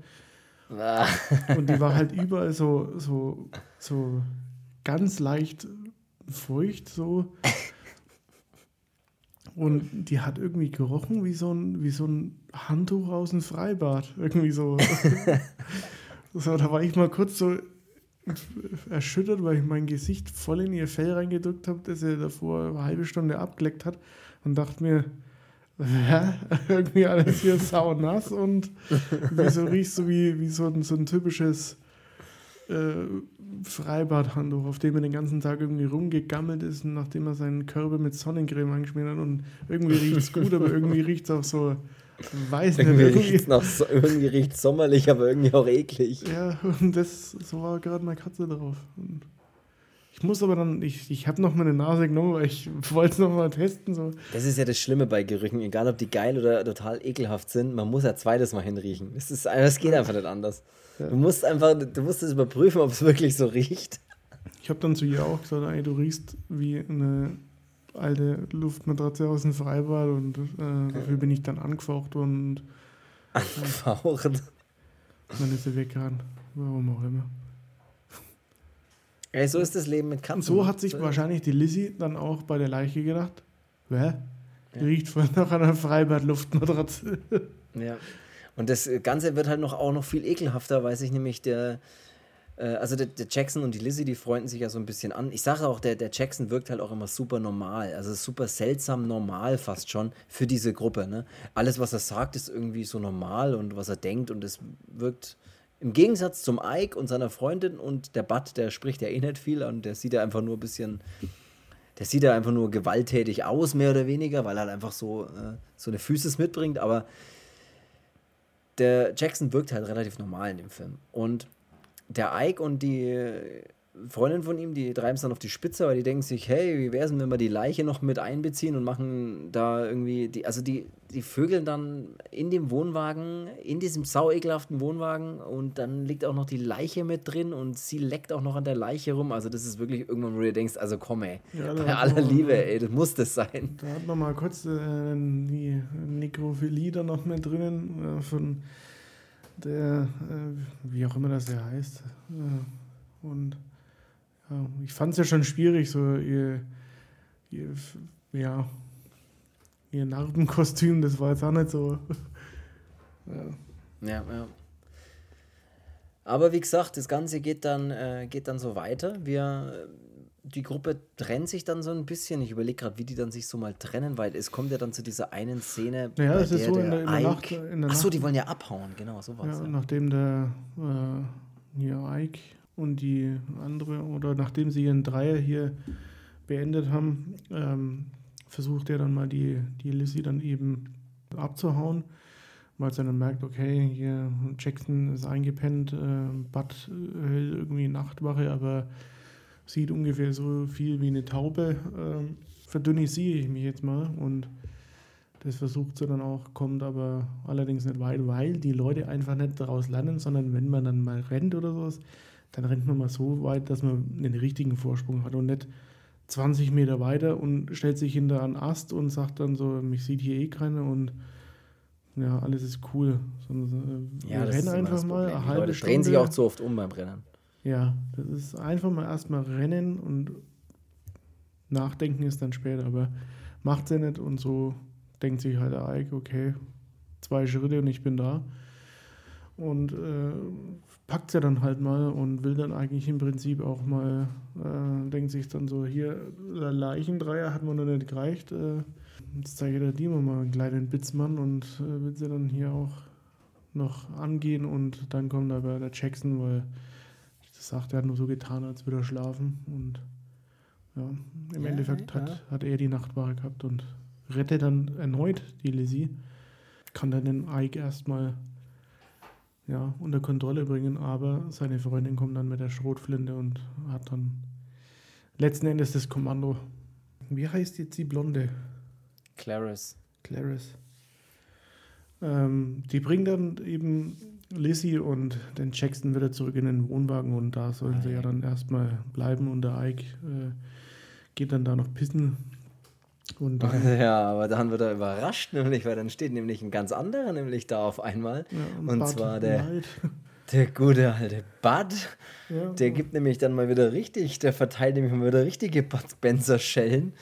Ah. und die war halt überall so, so, so ganz leicht feucht so. Und die hat irgendwie gerochen wie so ein, wie so ein Handtuch aus dem Freibad. Irgendwie so. So, da war ich mal kurz so erschüttert, weil ich mein Gesicht voll in ihr Fell reingedrückt habe, das er davor eine halbe Stunde abgeleckt hat und dachte mir, ja, irgendwie alles hier sau nass und wieso riechst du wie, wie so, ein, so ein typisches äh, Freibadhandtuch, auf dem er den ganzen Tag irgendwie rumgegammelt ist, nachdem er seinen Körper mit Sonnencreme angeschmiert hat und irgendwie riecht es gut, aber irgendwie riecht es auch so Weiß irgendwie nicht. Riecht's irgendwie riecht es sommerlich, aber irgendwie auch eklig. Ja, und das, so war gerade meine Katze drauf. Und ich muss aber dann, ich, ich habe noch meine Nase genommen, weil ich wollte es nochmal testen. So. Das ist ja das Schlimme bei Gerüchen, egal ob die geil oder total ekelhaft sind, man muss ja zweites Mal hinriechen. Es, ist, es geht einfach nicht anders. Ja. Du musst einfach, du musst es überprüfen, ob es wirklich so riecht. Ich habe dann zu ihr auch gesagt, ey, du riechst wie eine alte Luftmatratze aus dem Freibad und äh, dafür bin ich dann angefaucht und. Angefaucht? Dann ist sie weggerannt. Warum auch immer. Ey, so ist das Leben mit Katzen. so hat sich wahrscheinlich die Lizzie dann auch bei der Leiche gedacht. Hä? Die ja. riecht voll nach einer Freibad-Luftmatratze. Ja. Und das Ganze wird halt noch auch noch viel ekelhafter, weil sich nämlich der also der, der, Jackson und die Lizzie, die freunden sich ja so ein bisschen an. Ich sage auch, der, der Jackson wirkt halt auch immer super normal. Also super seltsam normal fast schon für diese Gruppe. Ne? Alles, was er sagt, ist irgendwie so normal und was er denkt und es wirkt im Gegensatz zum Ike und seiner Freundin und der Bud, der spricht ja eh nicht viel und der sieht ja einfach nur ein bisschen, der sieht ja einfach nur gewalttätig aus, mehr oder weniger, weil er halt einfach so, äh, so eine Physis mitbringt, aber der Jackson wirkt halt relativ normal in dem Film. Und der Ike und die Freundin von ihm, die treiben es dann auf die Spitze, weil die denken sich, hey, wie wäre es, wenn wir die Leiche noch mit einbeziehen und machen da irgendwie, die, also die, die vögeln dann in dem Wohnwagen, in diesem sau ekelhaften Wohnwagen und dann liegt auch noch die Leiche mit drin und sie leckt auch noch an der Leiche rum. Also das ist wirklich irgendwann, wo du denkst, also komm ey, ja, bei aller Liebe, ey, das muss das sein. Da hat man mal kurz äh, die Nekrophilie da noch mit drinnen äh, von der, äh, wie auch immer das ja heißt. Äh, und ja, ich fand es ja schon schwierig, so ihr, ihr, ja, ihr Narbenkostüm, das war jetzt auch nicht so. ja. ja, ja. Aber wie gesagt, das Ganze geht dann, äh, geht dann so weiter. Wir, die Gruppe trennt sich dann so ein bisschen. Ich überlege gerade, wie die dann sich so mal trennen, weil es kommt ja dann zu dieser einen Szene. Ja, das ist so in der, in der Nacht. In der Achso, die wollen ja abhauen, genau, sowas. Ja, ja. nachdem der äh, hier Ike und die andere, oder nachdem sie ihren Dreier hier beendet haben, ähm, versucht er dann mal die, die Lizzie dann eben abzuhauen, weil er dann merkt, okay, hier Jackson ist eingepennt, äh, Bud hält irgendwie Nachtwache, aber sieht ungefähr so viel wie eine Taube. Äh, verdünnisiere ich mich jetzt mal und das versucht sie dann auch, kommt aber allerdings nicht weit, weil die Leute einfach nicht daraus lernen, sondern wenn man dann mal rennt oder sowas, dann rennt man mal so weit, dass man einen richtigen Vorsprung hat und nicht 20 Meter weiter und stellt sich hinter einen Ast und sagt dann so, mich sieht hier eh keiner und ja, alles ist cool. Sondern, äh, ja, wir rennen einfach mal eine halbe Leute Stunde. drehen sich auch zu oft um beim Rennen. Ja, das ist einfach mal erstmal rennen und nachdenken ist dann später, aber macht sie nicht und so denkt sich halt der Ike, okay, zwei Schritte und ich bin da. Und äh, packt sie dann halt mal und will dann eigentlich im Prinzip auch mal, äh, denkt sich dann so, hier, der Leichendreier hat man noch nicht gereicht, äh, jetzt zeige ich der Dimo mal einen kleinen Bitzmann und äh, will sie dann hier auch noch angehen und dann kommt aber der Jackson, weil das sagt, er hat nur so getan, als würde er schlafen und ja, im ja, Endeffekt hat, ja. hat er die Nachtwache gehabt und rettet dann erneut die Lizzie, kann dann den Ike erstmal ja, unter Kontrolle bringen, aber seine Freundin kommt dann mit der Schrotflinte und hat dann letzten Endes das Kommando. Wie heißt jetzt die Blonde? Clarice. Clarice. Ähm, die bringt dann eben Lizzie und den Jackson wieder zurück in den Wohnwagen und da sollen sie ja dann erstmal bleiben und der Ike äh, geht dann da noch pissen und ja, aber dann wird er überrascht, nämlich, weil dann steht nämlich ein ganz anderer nämlich da auf einmal. Ja, und, und zwar der, der gute alte Bud. Ja, der gibt nämlich dann mal wieder richtig, der verteilt nämlich mal wieder richtige Bud Spencer-Schellen.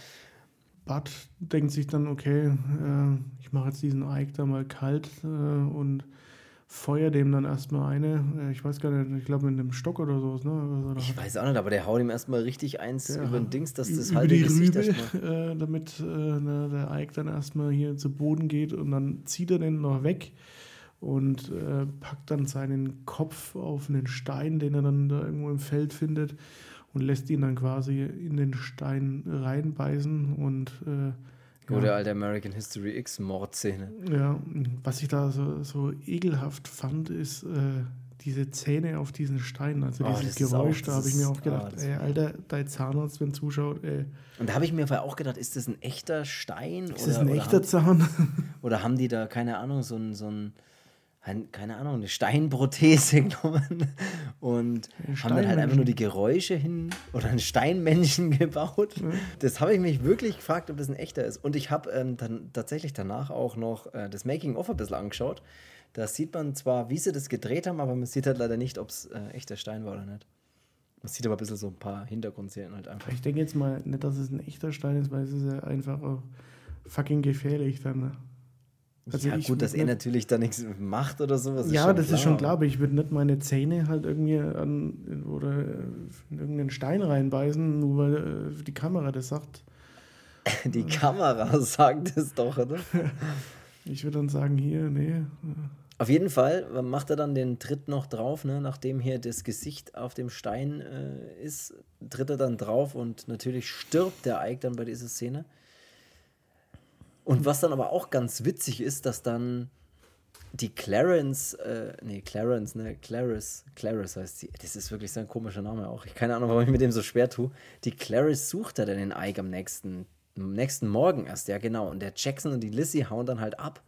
Bud denkt sich dann, okay, äh, ich mache jetzt diesen Ike da mal kalt äh, und feuer dem dann erstmal eine, äh, ich weiß gar nicht, ich glaube mit einem Stock oder sowas, ne? Oder ich weiß auch nicht, aber der haut ihm erstmal richtig eins ja, über den Dings, dass das halt die Gesicht Rübe, äh, damit äh, der Ike dann erstmal hier zu Boden geht und dann zieht er den noch weg und äh, packt dann seinen Kopf auf einen Stein, den er dann da irgendwo im Feld findet und lässt ihn dann quasi in den Stein reinbeißen und äh, Gute ja. alte American History X Mordszene. Ja, was ich da so, so ekelhaft fand, ist äh, diese Zähne auf diesen Steinen. Also oh, dieses Geräusch, auch, da habe ich mir auch gedacht, oh, ey, Alter, dein Zahnarzt, wenn zuschaut, ey. Und da habe ich mir auch gedacht, ist das ein echter Stein? Ist oder, das ein echter haben, Zahn? Oder haben die da, keine Ahnung, so ein, so ein, keine Ahnung, eine Steinprothese genommen und haben dann halt einfach nur die Geräusche hin oder einen Steinmännchen gebaut. Mhm. Das habe ich mich wirklich gefragt, ob das ein echter ist. Und ich habe ähm, dann tatsächlich danach auch noch äh, das Making-of ein bisschen angeschaut. Da sieht man zwar, wie sie das gedreht haben, aber man sieht halt leider nicht, ob es äh, echter Stein war oder nicht. Man sieht aber ein bisschen so ein paar Hintergrundszenen halt einfach. Ich denke jetzt mal nicht, dass es ein echter Stein ist, weil es ist ja einfach fucking gefährlich dann. Ne? Also ja, gut, dass er natürlich da nichts macht oder sowas. Ja, das klar. ist schon klar, aber ich würde nicht meine Zähne halt irgendwie an oder in irgendeinen Stein reinbeißen, nur weil äh, die Kamera das sagt. Die Kamera sagt es doch, oder? ich würde dann sagen, hier, nee. Auf jeden Fall macht er dann den Tritt noch drauf, ne? nachdem hier das Gesicht auf dem Stein äh, ist, tritt er dann drauf und natürlich stirbt der Ike dann bei dieser Szene. Und was dann aber auch ganz witzig ist, dass dann die Clarence, äh, nee, Clarence, ne, Clarice, Clarice heißt sie. Das ist wirklich so ein komischer Name auch. Ich keine Ahnung, warum ich mit dem so schwer tue. Die Clarice sucht er dann den Ike am nächsten, am nächsten Morgen erst, ja genau. Und der Jackson und die Lissy hauen dann halt ab.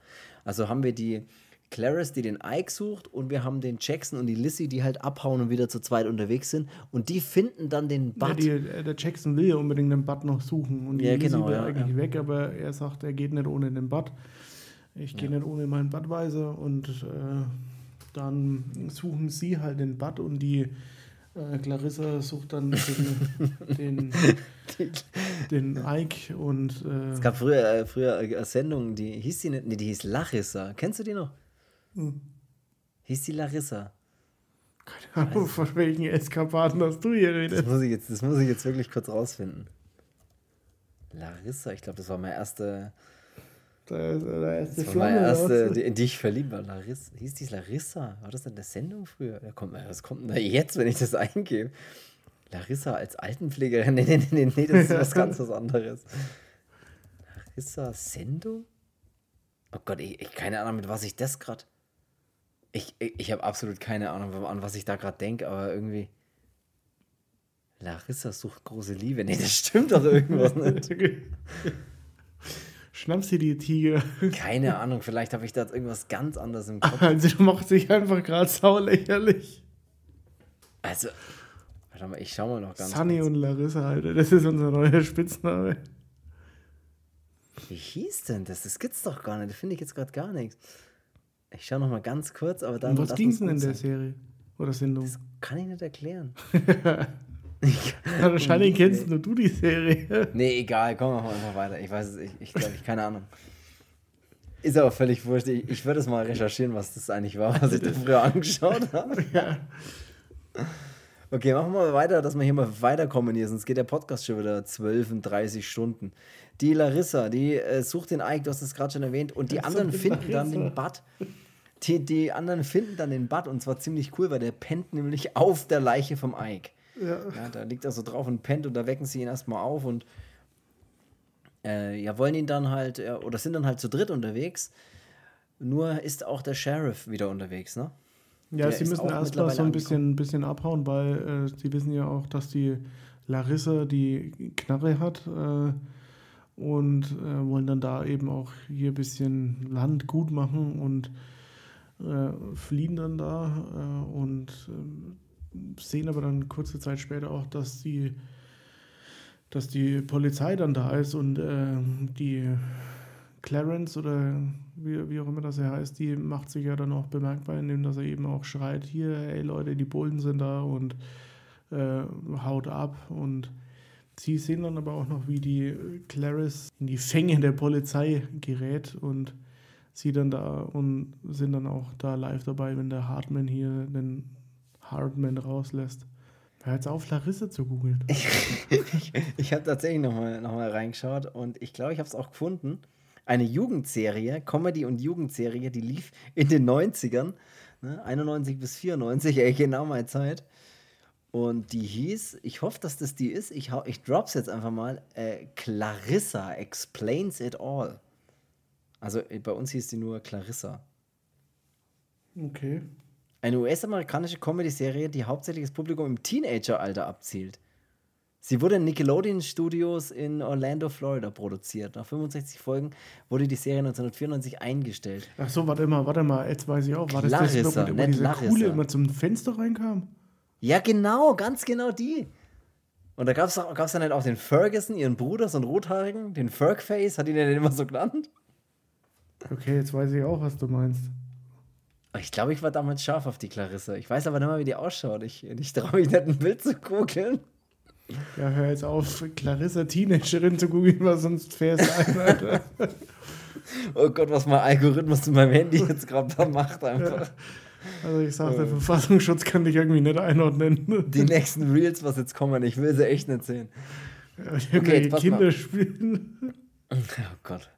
Also haben wir die Clarice, die den Ike sucht, und wir haben den Jackson und die Lissy, die halt abhauen und wieder zu zweit unterwegs sind. Und die finden dann den Butt. Ja, die, äh, der Jackson will ja unbedingt den Butt noch suchen. Und die ja, Lissy genau, will ja, eigentlich ja. weg, aber er sagt, er geht nicht ohne den Butt. Ich gehe nicht ohne meinen Budweiser. Und äh, dann suchen sie halt den Butt und die äh, Clarissa sucht dann den, den, den, Ike und. Äh, es gab früher, äh, früher äh, Sendungen, die hieß die nicht, nee, die hieß Larissa. Kennst du die noch? Hm. Hieß die Larissa? Keine Ahnung, von welchen Eskapaden hast du hier redest. Das muss ich jetzt, das muss ich jetzt wirklich kurz rausfinden. Larissa, ich glaube, das war meine erste. Das war meine erste, die, in die ich verliebt war. Larissa. Hieß die Larissa? War das in der Sendung früher? Ja, komm, was kommt denn da jetzt, wenn ich das eingebe? Larissa als Altenpflegerin? Nee, nee, nee, nee, das ist was ganz was anderes. Larissa Sendung? Oh Gott, ich, ich keine Ahnung, mit was ich das gerade. Ich, ich, ich habe absolut keine Ahnung, an was ich da gerade denke, aber irgendwie. Larissa sucht große Liebe. Nee, das stimmt doch irgendwas nicht. Schnappst dir die Tiger. Keine Ahnung, vielleicht habe ich da irgendwas ganz anderes im Kopf. Also, du machst dich einfach gerade saulächerlich. Also, warte mal, ich schau mal noch ganz Sunny kurz. und Larissa, Alter, das ist unser neuer Spitzname. Wie hieß denn das? Das gibt's doch gar nicht. Da finde ich jetzt gerade gar nichts. Ich schaue noch mal ganz kurz, aber dann. Und was ging es denn in der Serie? Oder Sendung? Das kann ich nicht erklären. ja, wahrscheinlich kennst nur du die Serie. nee, egal, komm mal weiter. Ich weiß es, ich, ich glaube, ich keine Ahnung. Ist aber völlig wurscht. Ich, ich würde es mal recherchieren, was das eigentlich war, was ich da früher angeschaut habe. Ja. Okay, machen wir mal weiter, dass wir hier mal weiterkommen hier, sonst geht der Podcast schon wieder 12 und 30 Stunden. Die Larissa, die äh, sucht den Ike, du hast es gerade schon erwähnt, und die anderen finden Larissa. dann den Bud. Die, die anderen finden dann den Bud und zwar ziemlich cool, weil der pennt nämlich auf der Leiche vom Ike. Ja. ja da liegt er so drauf und pennt und da wecken sie ihn erstmal auf und äh, ja, wollen ihn dann halt, äh, oder sind dann halt zu dritt unterwegs. Nur ist auch der Sheriff wieder unterwegs, ne? Ja, der sie müssen erstmal so ein bisschen, bisschen abhauen, weil äh, sie wissen ja auch, dass die Larissa die Knarre hat. Äh, und äh, wollen dann da eben auch hier ein bisschen Land gut machen und äh, fliehen dann da äh, und äh, sehen aber dann kurze Zeit später auch, dass die, dass die Polizei dann da ist und äh, die Clarence oder wie, wie auch immer das er heißt, die macht sich ja dann auch bemerkbar, indem dass er eben auch schreit, hier, ey Leute, die Bullen sind da und äh, haut ab. Und Sie sehen dann aber auch noch, wie die Clarice in die Fänge der Polizei gerät und sie dann da und sind dann auch da live dabei, wenn der Hartman hier den Hartman rauslässt. Hör jetzt auf, Larissa zu googeln. ich, ich, ich habe tatsächlich nochmal noch mal reingeschaut und ich glaube, ich habe es auch gefunden. Eine Jugendserie, Comedy- und Jugendserie, die lief in den 90ern, ne, 91 bis 94, ey, genau meine Zeit. Und die hieß, ich hoffe, dass das die ist, ich, ich drop's jetzt einfach mal, äh, Clarissa Explains It All. Also äh, bei uns hieß die nur Clarissa. Okay. Eine US-amerikanische Comedy-Serie, die hauptsächlich das Publikum im Teenager-Alter abzielt. Sie wurde in Nickelodeon Studios in Orlando, Florida produziert. Nach 65 Folgen wurde die Serie 1994 eingestellt. Ach so, warte mal, warte mal, jetzt weiß ich auch. War das das, wo, wo diese Larissa. Kuhle immer zum Fenster reinkam? Ja, genau, ganz genau die. Und da gab es dann halt auch den Ferguson, ihren Bruder, so einen rothaarigen, den Fergface, hat ihn ja immer so genannt. Okay, jetzt weiß ich auch, was du meinst. Ich glaube, ich war damals scharf auf die Clarissa. Ich weiß aber nicht mal, wie die ausschaut. Ich, ich traue mich nicht, ein Bild zu googeln. Ja, hör jetzt auf, Clarissa Teenagerin zu googeln, weil sonst fährst du ein, Alter. oh Gott, was mein Algorithmus in meinem Handy jetzt gerade macht einfach. Also ich sag, der Verfassungsschutz kann dich irgendwie nicht einordnen. Die nächsten Reels, was jetzt kommen, ich will sie echt nicht sehen. Ja, okay, Kinder spielen. Oh Gott.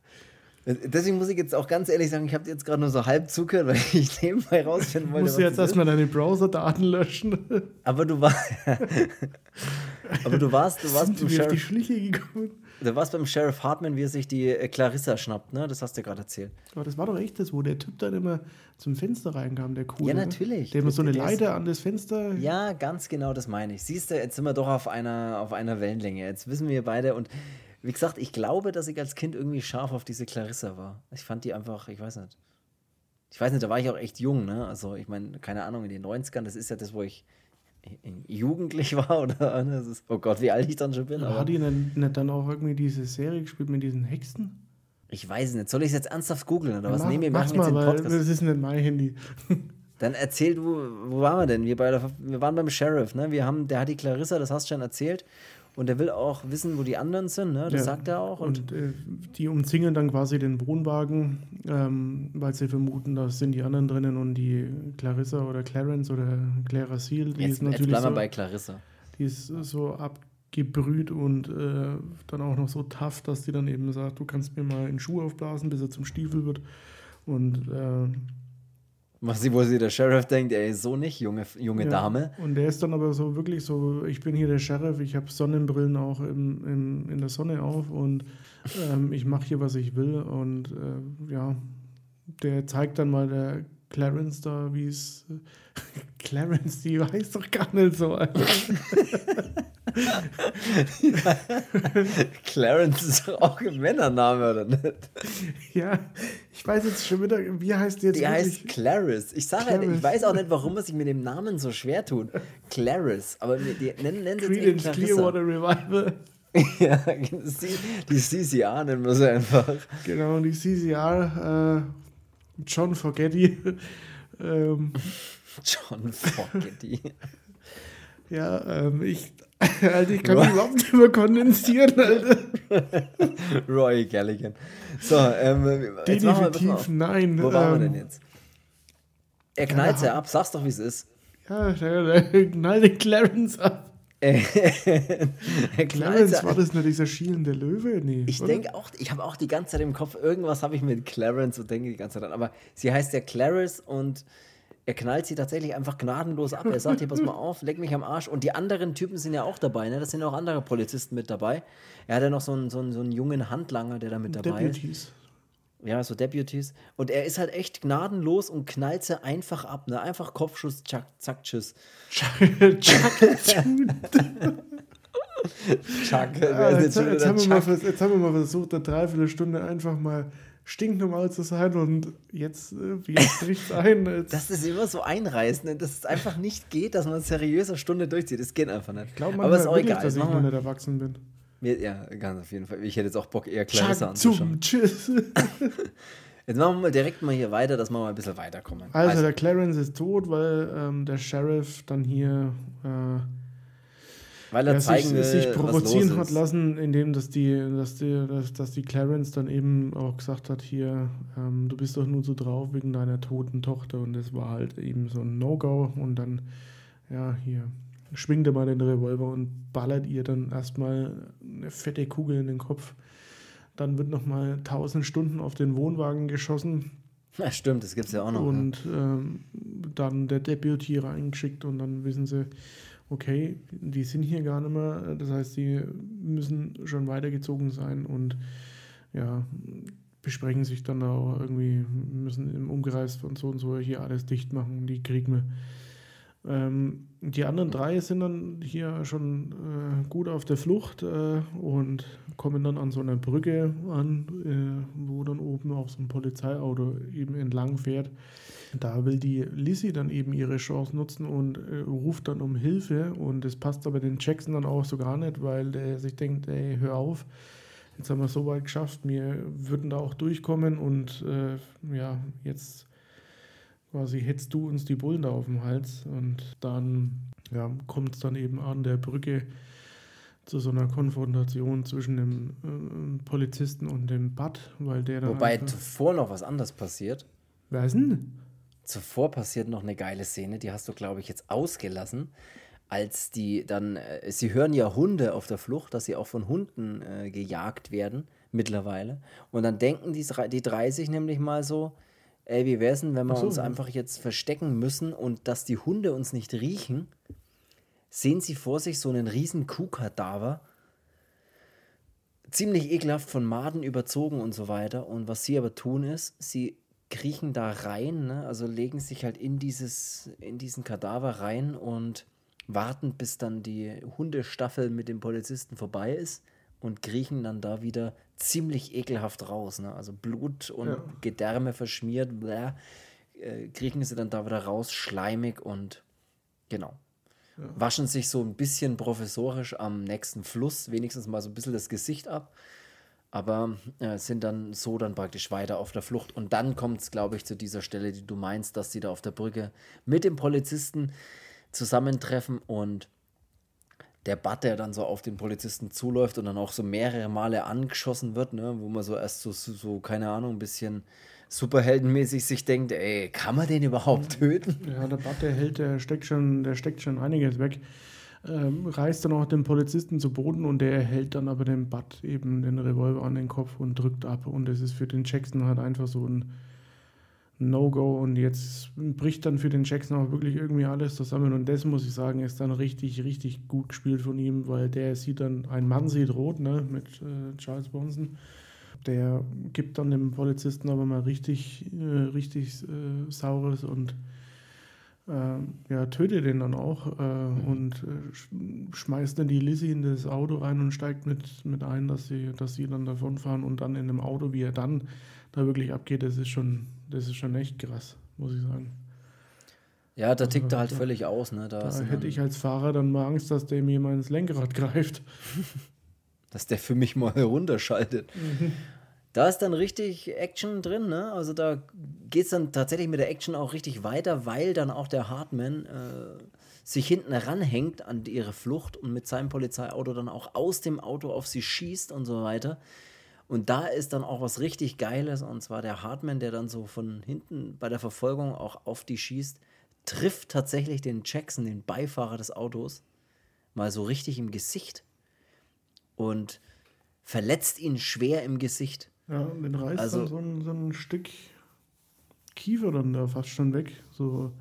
Deswegen muss ich jetzt auch ganz ehrlich sagen, ich habe jetzt gerade nur so halb zugehört, weil ich nebenbei rausfinden wollte. Musst du jetzt erstmal deine Browser-Daten löschen. Aber du warst. aber du warst, du warst beim Sheriff. Die Schliche gekommen. Du warst beim Sheriff Hartman, wie er sich die äh, Clarissa schnappt, ne? Das hast du gerade erzählt. Aber das war doch echt das, wo der Typ dann immer zum Fenster reinkam, der coole. Ja, ne? natürlich. Der immer so eine Leiter an das Fenster. Ja, ganz genau, das meine ich. Siehst du, jetzt sind wir doch auf einer, auf einer Wellenlänge. Jetzt wissen wir beide und wie gesagt, ich glaube, dass ich als Kind irgendwie scharf auf diese Clarissa war. Ich fand die einfach, ich weiß nicht. Ich weiß nicht, da war ich auch echt jung, ne? Also, ich meine, keine Ahnung, in den 90ern, das ist ja das, wo ich jugendlich war oder ne? ist, oh Gott, wie alt ich dann schon bin. Aber hat die denn nicht dann auch irgendwie diese Serie gespielt mit diesen Hexen? Ich weiß nicht. Soll ich es jetzt ernsthaft googeln oder was? Mach, nee, wir machen mal, jetzt den Podcast. Das ist nicht mein Handy. Dann erzähl du, wo waren wir denn? Wir, bei der, wir waren beim Sheriff, ne? Wir haben, der hat die Clarissa, das hast du schon erzählt. Und er will auch wissen, wo die anderen sind, ne? Das ja. sagt er auch. Und, und äh, die umzingeln dann quasi den Wohnwagen, ähm, weil sie vermuten, da sind die anderen drinnen und die Clarissa oder Clarence oder Clara Seal, die jetzt, ist natürlich. Jetzt bleiben wir so, bei Clarissa. Die ist so abgebrüht und äh, dann auch noch so tough, dass die dann eben sagt, du kannst mir mal in Schuhe aufblasen, bis er zum Stiefel wird. Und äh, was sie, wo sie der Sheriff denkt, ey, so nicht, junge, junge ja. Dame. Und der ist dann aber so wirklich so, ich bin hier der Sheriff, ich habe Sonnenbrillen auch im, im, in der Sonne auf und ähm, ich mache hier, was ich will. Und äh, ja, der zeigt dann mal der Clarence da, wie es. Clarence, die weiß doch gar nicht so. Clarence ist doch auch ein Männername, oder nicht? Ja, ich weiß jetzt schon wieder, wie heißt die jetzt? Die heißt Clarice. Ich sage halt, ich weiß auch nicht, warum man sich mit dem Namen so schwer tut. Clarice. Aber die nennen, nennen sie Creedence Clearwater Revival. ja, die CCR nennen wir sie einfach. Genau, die CCR, äh, John Forgetti. ähm, John Forgetti. Ja, ähm, ich, Alter, ich kann mich überhaupt nicht mehr kondensieren, Alter. Roy Galligan. So, ähm, Definitiv nein. Wo ähm, waren wir denn jetzt? Er knallt ja, ab, sag's doch, wie es ist. Ja, der knallt den Clarence ab. Clarence, war das nur dieser schielende Löwe? Nee, ich denke auch, ich habe auch die ganze Zeit im Kopf, irgendwas habe ich mit Clarence und denke die ganze Zeit an. Aber sie heißt ja Clarence und er knallt sie tatsächlich einfach gnadenlos ab. Er sagt, hier, pass mal auf, leck mich am Arsch. Und die anderen Typen sind ja auch dabei, ne? Das sind auch andere Polizisten mit dabei. Er hat ja noch so einen, so einen, so einen jungen Handlanger, der da mit dabei Deputies. ist. Ja, so Deputies. Und er ist halt echt gnadenlos und knallt sie einfach ab, ne? Einfach Kopfschuss, zack, zack, tschüss. Chuck, Chuck, jetzt, jetzt, haben. Mal, jetzt haben wir mal versucht, eine Dreiviertelstunde einfach mal stinknormal zu sein und jetzt, äh, jetzt bricht ein. Jetzt. Das ist immer so einreißend, dass es einfach nicht geht, dass man seriös eine Stunde durchzieht. Das geht einfach nicht. Ich glaube Aber ist auch egal. dass ich noch nicht erwachsen bin. Ja, ganz auf jeden Fall. Ich hätte jetzt auch Bock, eher Clarissa anzuschauen. Tschüss. Jetzt machen wir mal direkt mal hier weiter, dass wir mal ein bisschen weiterkommen. Also, also der Clarence ist tot, weil ähm, der Sheriff dann hier äh, weil er zeigen sich, will, sich provozieren hat lassen, indem dass die, dass die, dass, dass die Clarence dann eben auch gesagt hat, hier, ähm, du bist doch nur so drauf wegen deiner toten Tochter und das war halt eben so ein No-Go und dann, ja, hier, schwingt er mal den Revolver und ballert ihr dann erstmal eine fette Kugel in den Kopf. Dann wird nochmal 1000 Stunden auf den Wohnwagen geschossen. Ja, stimmt, das gibt es ja auch noch. Und ja. ähm, dann der Deputy reingeschickt und dann wissen sie, okay, die sind hier gar nicht mehr, das heißt, die müssen schon weitergezogen sein und ja, besprechen sich dann auch irgendwie, müssen im Umkreis von so und so hier alles dicht machen, die kriegen wir. Ähm, die anderen drei sind dann hier schon äh, gut auf der Flucht äh, und kommen dann an so einer Brücke an, äh, wo dann oben auch so ein Polizeiauto eben entlang fährt. Da will die Lizzie dann eben ihre Chance nutzen und äh, ruft dann um Hilfe. Und das passt aber den Jackson dann auch so gar nicht, weil der sich denkt, ey, hör auf, jetzt haben wir es so weit geschafft, wir würden da auch durchkommen und äh, ja, jetzt quasi hetzt du uns die Bullen da auf den Hals. Und dann ja, kommt es dann eben an der Brücke zu so einer Konfrontation zwischen dem äh, Polizisten und dem Bud, weil der dann. Wobei zuvor noch was anderes passiert. Wer ist denn? Zuvor passiert noch eine geile Szene, die hast du, glaube ich, jetzt ausgelassen. Als die dann, äh, sie hören ja Hunde auf der Flucht, dass sie auch von Hunden äh, gejagt werden mittlerweile. Und dann denken die, die 30 nämlich mal so, ey, wie wär's denn, wenn wir so, uns einfach jetzt verstecken müssen und dass die Hunde uns nicht riechen, sehen sie vor sich so einen riesen Kuhkadaver, ziemlich ekelhaft von Maden überzogen und so weiter. Und was sie aber tun ist, sie kriechen da rein, ne? also legen sich halt in, dieses, in diesen Kadaver rein und warten, bis dann die Hundestaffel mit dem Polizisten vorbei ist und kriechen dann da wieder ziemlich ekelhaft raus. Ne? Also Blut und ja. Gedärme verschmiert, bläh, äh, kriechen sie dann da wieder raus, schleimig und genau. Ja. Waschen sich so ein bisschen professorisch am nächsten Fluss, wenigstens mal so ein bisschen das Gesicht ab, aber äh, sind dann so dann praktisch weiter auf der Flucht. Und dann kommt es, glaube ich, zu dieser Stelle, die du meinst, dass sie da auf der Brücke mit dem Polizisten zusammentreffen und der Bud, der dann so auf den Polizisten zuläuft und dann auch so mehrere Male angeschossen wird, ne, wo man so erst so, so, so keine Ahnung, ein bisschen superheldenmäßig sich denkt, ey, kann man den überhaupt töten? Ja, der Bud, der hält, der steckt schon, der steckt schon einiges weg. Ähm, reißt dann auch den Polizisten zu Boden und der hält dann aber dem Bud eben den Revolver an den Kopf und drückt ab. Und es ist für den Jackson halt einfach so ein No-Go und jetzt bricht dann für den Jackson auch wirklich irgendwie alles zusammen und das muss ich sagen, ist dann richtig, richtig gut gespielt von ihm, weil der sieht dann, ein Mann sieht rot, ne, mit äh, Charles Bronson. Der gibt dann dem Polizisten aber mal richtig, äh, richtig äh, Saures und äh, ja, tötet den dann auch äh, mhm. und äh, schmeißt dann die Lizzie in das Auto rein und steigt mit, mit ein, dass sie, dass sie dann davonfahren und dann in dem Auto, wie er dann da wirklich abgeht, das ist schon, das ist schon echt krass, muss ich sagen. Ja, da tickt er halt da, völlig aus. Ne? Da, da hätte ich als Fahrer dann mal Angst, dass der mir mal ins Lenkrad greift. dass der für mich mal runterschaltet. Mhm. Da ist dann richtig Action drin, ne? Also da geht es dann tatsächlich mit der Action auch richtig weiter, weil dann auch der Hartman äh, sich hinten ranhängt an ihre Flucht und mit seinem Polizeiauto dann auch aus dem Auto auf sie schießt und so weiter. Und da ist dann auch was richtig Geiles, und zwar der Hartman, der dann so von hinten bei der Verfolgung auch auf die schießt, trifft tatsächlich den Jackson, den Beifahrer des Autos, mal so richtig im Gesicht und verletzt ihn schwer im Gesicht. Ja, und den reißt also, dann so ein, so ein Stück Kiefer dann da fast schon weg. So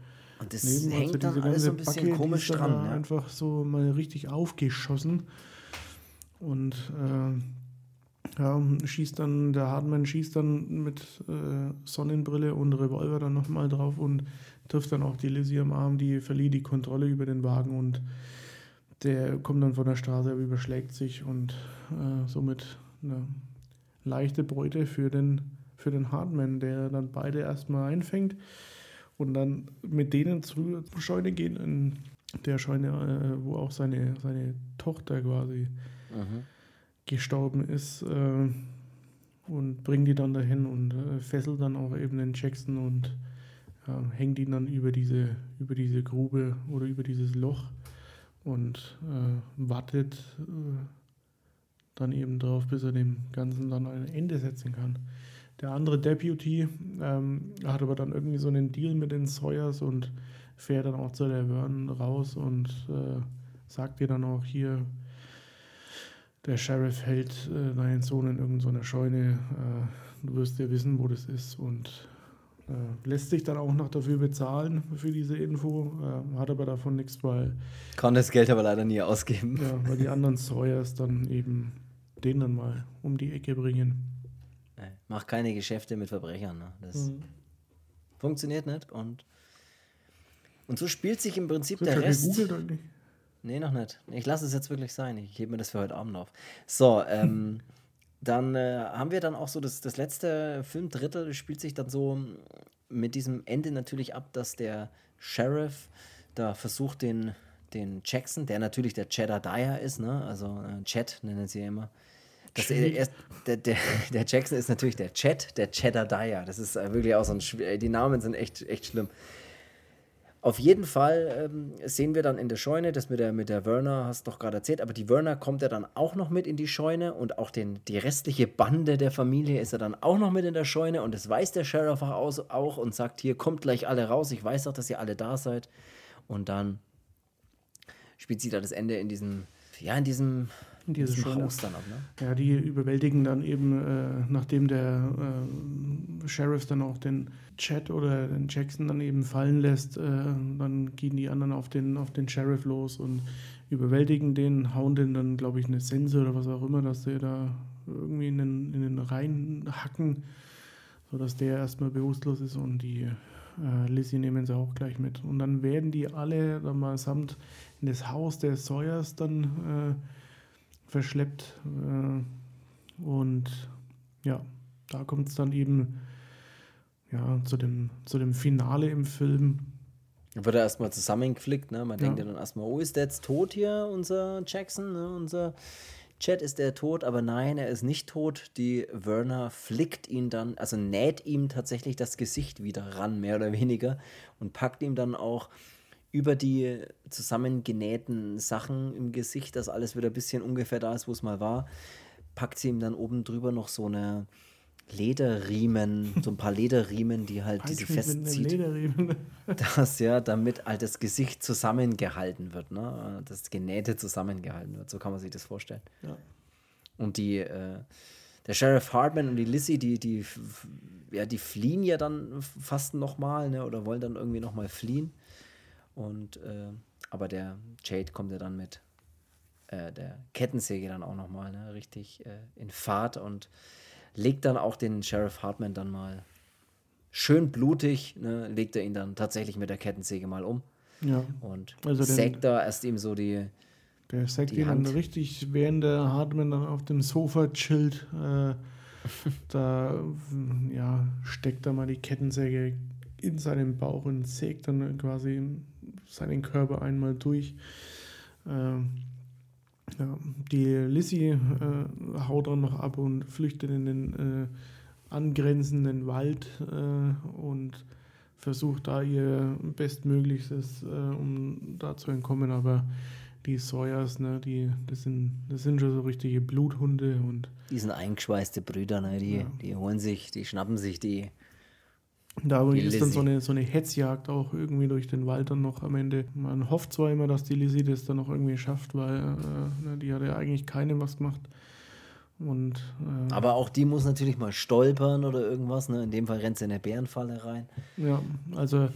und das neben, hängt also dann alles so ein bisschen Backe, komisch dran. Ja. Einfach so mal richtig aufgeschossen. Und äh, ja, schießt dann, der Hardman schießt dann mit äh, Sonnenbrille und Revolver dann nochmal drauf und trifft dann auch die Lizzie am Arm, die verliert die Kontrolle über den Wagen und der kommt dann von der Straße, überschlägt sich und äh, somit eine leichte Beute für den, für den Hardman, der dann beide erstmal einfängt und dann mit denen zur Scheune gehen, in der Scheune, äh, wo auch seine, seine Tochter quasi mhm. gestorben ist äh, und bringt die dann dahin und äh, fesselt dann auch eben den Jackson und hängt ihn dann über diese, über diese Grube oder über dieses Loch und äh, wartet äh, dann eben darauf, bis er dem Ganzen dann ein Ende setzen kann. Der andere Deputy ähm, hat aber dann irgendwie so einen Deal mit den Sawyers und fährt dann auch zu der Vernon raus und äh, sagt ihr dann auch hier, der Sheriff hält äh, deinen Sohn in irgendeiner Scheune. Äh, du wirst ja wissen, wo das ist und äh, lässt sich dann auch noch dafür bezahlen für diese Info, äh, hat aber davon nichts, weil. Kann das Geld aber leider nie ausgeben. Ja, weil die anderen Sawyers dann eben den dann mal um die Ecke bringen. Mach keine Geschäfte mit Verbrechern. Ne? Das mhm. funktioniert nicht und. Und so spielt sich im Prinzip Sind der Rest. Gegoogelt eigentlich? Nee, noch nicht. Ich lasse es jetzt wirklich sein. Ich hebe mir das für heute Abend auf. So, ähm, dann äh, haben wir dann auch so das, das letzte Filmdrittel spielt sich dann so mit diesem Ende natürlich ab, dass der Sheriff da versucht, den, den Jackson, der natürlich der Cheddar Dyer ist, ne? also äh, Chet nennen sie ja immer. Das, er, der, der, der, Jackson ist natürlich der Chet, der Cheddar Dyer. Das ist äh, wirklich auch so ein. Die Namen sind echt, echt schlimm. Auf jeden Fall ähm, sehen wir dann in der Scheune, das mit der, mit der Werner hast du doch gerade erzählt, aber die Werner kommt ja dann auch noch mit in die Scheune und auch den, die restliche Bande der Familie ist er dann auch noch mit in der Scheune und das weiß der Sheriff auch, auch und sagt, hier kommt gleich alle raus, ich weiß doch, dass ihr alle da seid. Und dann spielt sie da das Ende in diesem, ja, in diesem diese Haus dann ab, ne? Ja, die überwältigen dann eben, äh, nachdem der äh, Sheriff dann auch den Chat oder den Jackson dann eben fallen lässt, äh, dann gehen die anderen auf den, auf den Sheriff los und überwältigen den, hauen den dann, glaube ich, eine Sense oder was auch immer, dass der da irgendwie in den, in den Reihen hacken, sodass der erstmal bewusstlos ist und die äh, Lizzie nehmen sie auch gleich mit. Und dann werden die alle dann mal samt in das Haus der Sawyers dann äh, verschleppt. Äh, und ja, da kommt es dann eben ja, zu, dem, zu dem Finale im Film. Wird er erstmal zusammengeflickt, ne? Man ja. denkt ja dann erstmal, oh, ist der jetzt tot hier, unser Jackson, ne? unser Chat ist der tot, aber nein, er ist nicht tot. Die Werner flickt ihn dann, also näht ihm tatsächlich das Gesicht wieder ran, mehr oder weniger, und packt ihm dann auch über die zusammengenähten Sachen im Gesicht, dass alles wieder ein bisschen ungefähr da ist, wo es mal war, packt sie ihm dann oben drüber noch so eine Lederriemen, so ein paar Lederriemen, die halt diese festzieht. Das ja, damit halt das Gesicht zusammengehalten wird, ne? Das Genähte zusammengehalten wird. So kann man sich das vorstellen. Ja. Und die, äh, der Sheriff Hartman und die Lissy, die, die, ja, die fliehen ja dann fast nochmal, ne? Oder wollen dann irgendwie nochmal fliehen. Und äh, aber der Jade kommt ja dann mit äh, der Kettensäge dann auch nochmal ne, richtig äh, in Fahrt und legt dann auch den Sheriff Hartman dann mal schön blutig, ne, legt er ihn dann tatsächlich mit der Kettensäge mal um. Ja. Und also sägt da erst ihm so die. Der sägt ihn dann richtig, während der Hartman dann auf dem Sofa chillt. Äh, da ja, steckt er mal die Kettensäge in seinen Bauch und sägt dann quasi seinen Körper einmal durch. Ähm, ja, die Lissy äh, haut dann noch ab und flüchtet in den äh, angrenzenden Wald äh, und versucht da ihr Bestmöglichstes, äh, um da zu entkommen. Aber die Sawyers, ne, die, das sind, das sind schon so richtige Bluthunde und. Die sind eingeschweißte Brüder, ne? Die, ja. die holen sich, die schnappen sich die da ist dann so eine, so eine Hetzjagd auch irgendwie durch den Wald dann noch am Ende. Man hofft zwar immer, dass die Lizzie das dann noch irgendwie schafft, weil äh, ne, die hat ja eigentlich keinem was gemacht. Und, äh, Aber auch die muss natürlich mal stolpern oder irgendwas. Ne? In dem Fall rennt sie in eine Bärenfalle rein. Ja, also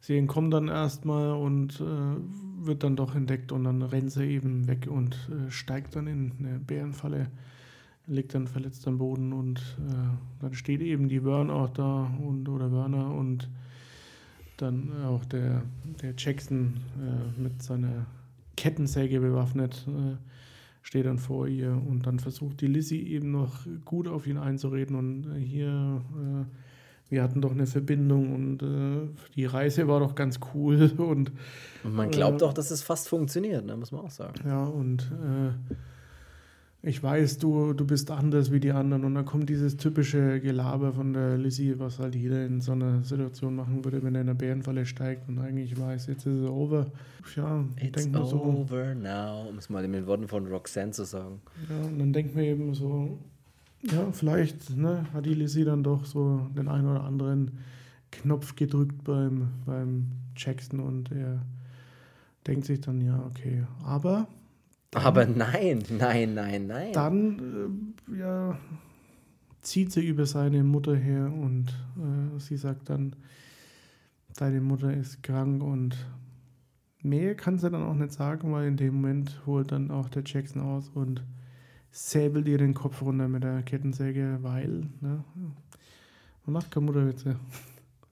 sie entkommt dann erstmal und äh, wird dann doch entdeckt und dann rennt sie eben weg und äh, steigt dann in eine Bärenfalle liegt dann verletzt am Boden und äh, dann steht eben die Wern auch da und oder Werner und dann auch der, der Jackson äh, mit seiner Kettensäge bewaffnet äh, steht dann vor ihr und dann versucht die Lizzie eben noch gut auf ihn einzureden und äh, hier äh, wir hatten doch eine Verbindung und äh, die Reise war doch ganz cool und, und man glaubt auch, dass es fast funktioniert, ne, muss man auch sagen. Ja und ich weiß, du, du bist anders wie die anderen. Und dann kommt dieses typische Gelaber von der Lizzie, was halt jeder in so einer Situation machen würde, wenn er in eine Bärenfalle steigt und eigentlich weiß, jetzt ist es over. Ja, ich denke mir so. over now, um es mal in den Worten von Roxanne zu sagen. Ja, und dann denkt man eben so, ja, vielleicht ne, hat die Lizzie dann doch so den einen oder anderen Knopf gedrückt beim, beim Jackson und er denkt sich dann, ja, okay. Aber aber nein, nein, nein, nein. Dann äh, ja, zieht sie über seine Mutter her und äh, sie sagt dann, deine Mutter ist krank und mehr kann sie dann auch nicht sagen, weil in dem Moment holt dann auch der Jackson aus und säbelt ihr den Kopf runter mit der Kettensäge, weil, ne, man macht keine Mutterwitze.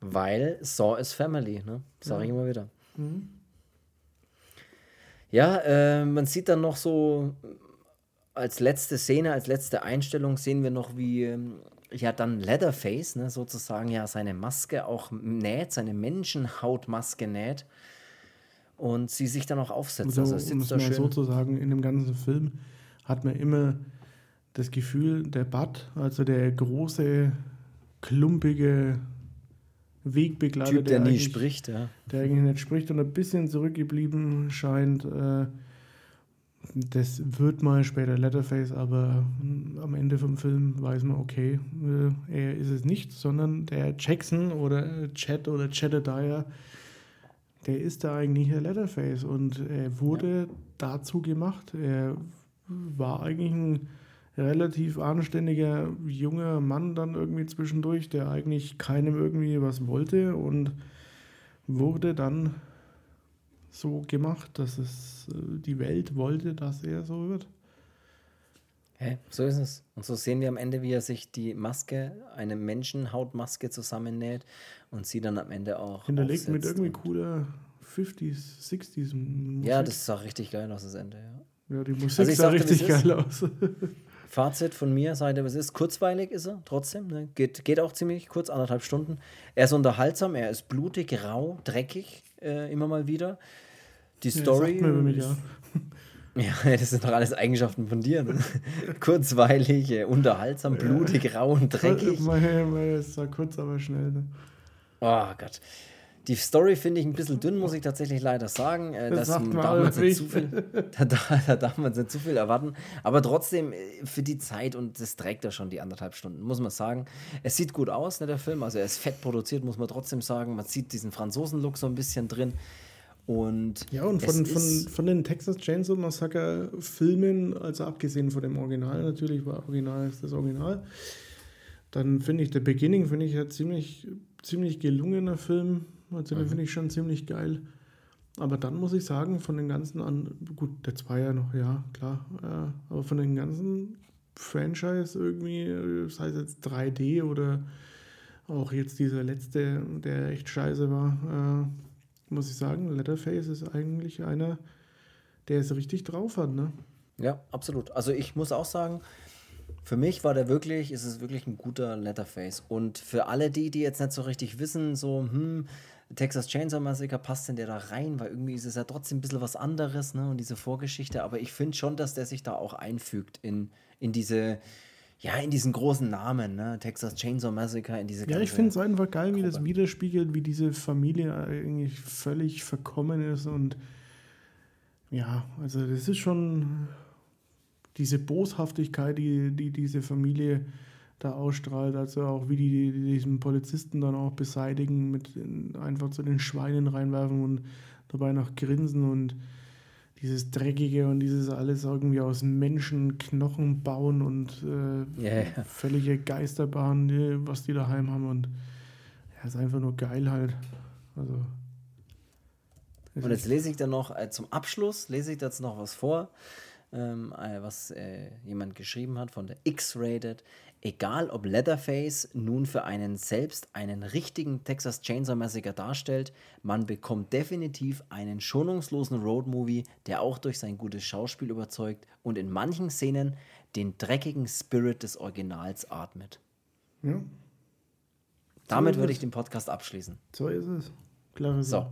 Weil Saw is Family, ne? Sag ja. ich immer wieder. Mhm. Ja, äh, man sieht dann noch so als letzte Szene, als letzte Einstellung sehen wir noch, wie ähm, ja dann Leatherface, ne, sozusagen ja seine Maske auch näht, seine Menschenhautmaske näht und sie sich dann auch aufsetzt. So, also sitzt um es da schön. sozusagen in dem ganzen Film hat man immer das Gefühl, der Bud, also der große, klumpige Wegbegleiter. Typ, der, der nie spricht, ja. Der eigentlich nicht spricht und ein bisschen zurückgeblieben scheint. Äh, das wird mal später Letterface, aber hm, am Ende vom Film weiß man, okay, äh, er ist es nicht, sondern der Jackson oder Chad oder Jedediah, der ist da eigentlich der Letterface und er wurde ja. dazu gemacht. Er war eigentlich ein relativ anständiger junger Mann dann irgendwie zwischendurch, der eigentlich keinem irgendwie was wollte und wurde dann so gemacht, dass es äh, die Welt wollte, dass er so wird. Hä, so ist es. Und so sehen wir am Ende, wie er sich die Maske, eine Menschenhautmaske zusammennäht und sie dann am Ende auch. Hinterlegt mit irgendwie cooler 50s, 60s Musik. Ja, das sah richtig geil aus, das Ende, ja. Ja, die Musik also sah richtig geil aus. Fazit von mir, seid ihr, was ist, kurzweilig ist er trotzdem, ne? geht, geht auch ziemlich kurz, anderthalb Stunden. Er ist unterhaltsam, er ist blutig, rau, dreckig, äh, immer mal wieder. Die Story. Ja, mir, ist, ja, das sind doch alles Eigenschaften von dir. Ne? Kurzweilig, äh, unterhaltsam, blutig, rau und dreckig. Es war kurz, aber schnell. Ne? Oh Gott. Die Story finde ich ein bisschen dünn, muss ich tatsächlich leider sagen. Äh, das dass damals nicht zu viel, da, da, darf man nicht zu viel erwarten. Aber trotzdem, äh, für die Zeit, und das trägt ja schon die anderthalb Stunden, muss man sagen. Es sieht gut aus, ne, der Film. Also er ist fett produziert, muss man trotzdem sagen. Man sieht diesen Franzosen-Look so ein bisschen drin. Und ja, und von, von, von den Texas Chainsaw Massacre Filmen, also abgesehen von dem Original, natürlich war Original ist das Original, dann finde ich The Beginning, finde ich ja ziemlich, ziemlich gelungener Film also den mhm. finde ich schon ziemlich geil. Aber dann muss ich sagen, von den ganzen an, gut, der Zweier noch, ja, klar, äh, aber von den ganzen Franchise irgendwie, sei es jetzt 3D oder auch jetzt dieser letzte, der echt scheiße war, äh, muss ich sagen, Letterface ist eigentlich einer, der es richtig drauf hat, ne? Ja, absolut. Also ich muss auch sagen, für mich war der wirklich, ist es wirklich ein guter Letterface. Und für alle die, die jetzt nicht so richtig wissen, so, hm, Texas Chainsaw Massacre passt denn der da rein, weil irgendwie ist es ja trotzdem ein bisschen was anderes, ne? Und diese Vorgeschichte, aber ich finde schon, dass der sich da auch einfügt in, in diese, ja, in diesen großen Namen, ne? Texas Chainsaw Massacre, in diese Ja, ich finde es einfach geil, wie das widerspiegelt, wie diese Familie eigentlich völlig verkommen ist und ja, also das ist schon diese Boshaftigkeit, die, die diese Familie da ausstrahlt, also auch wie die, die diesen Polizisten dann auch beseitigen, mit einfach zu den Schweinen reinwerfen und dabei noch grinsen und dieses Dreckige und dieses alles irgendwie aus Menschenknochen bauen und äh, yeah. völlige Geisterbahn, was die daheim haben und ja, ist einfach nur geil halt. Also. Und jetzt lese ich dann noch äh, zum Abschluss, lese ich jetzt noch was vor, ähm, äh, was äh, jemand geschrieben hat von der X-Rated. Egal ob Leatherface nun für einen selbst einen richtigen Texas Chainsaw Massacre darstellt, man bekommt definitiv einen schonungslosen Roadmovie, der auch durch sein gutes Schauspiel überzeugt und in manchen Szenen den dreckigen Spirit des Originals atmet. Ja. Damit so würde ich den Podcast abschließen. So ist es. Klare So.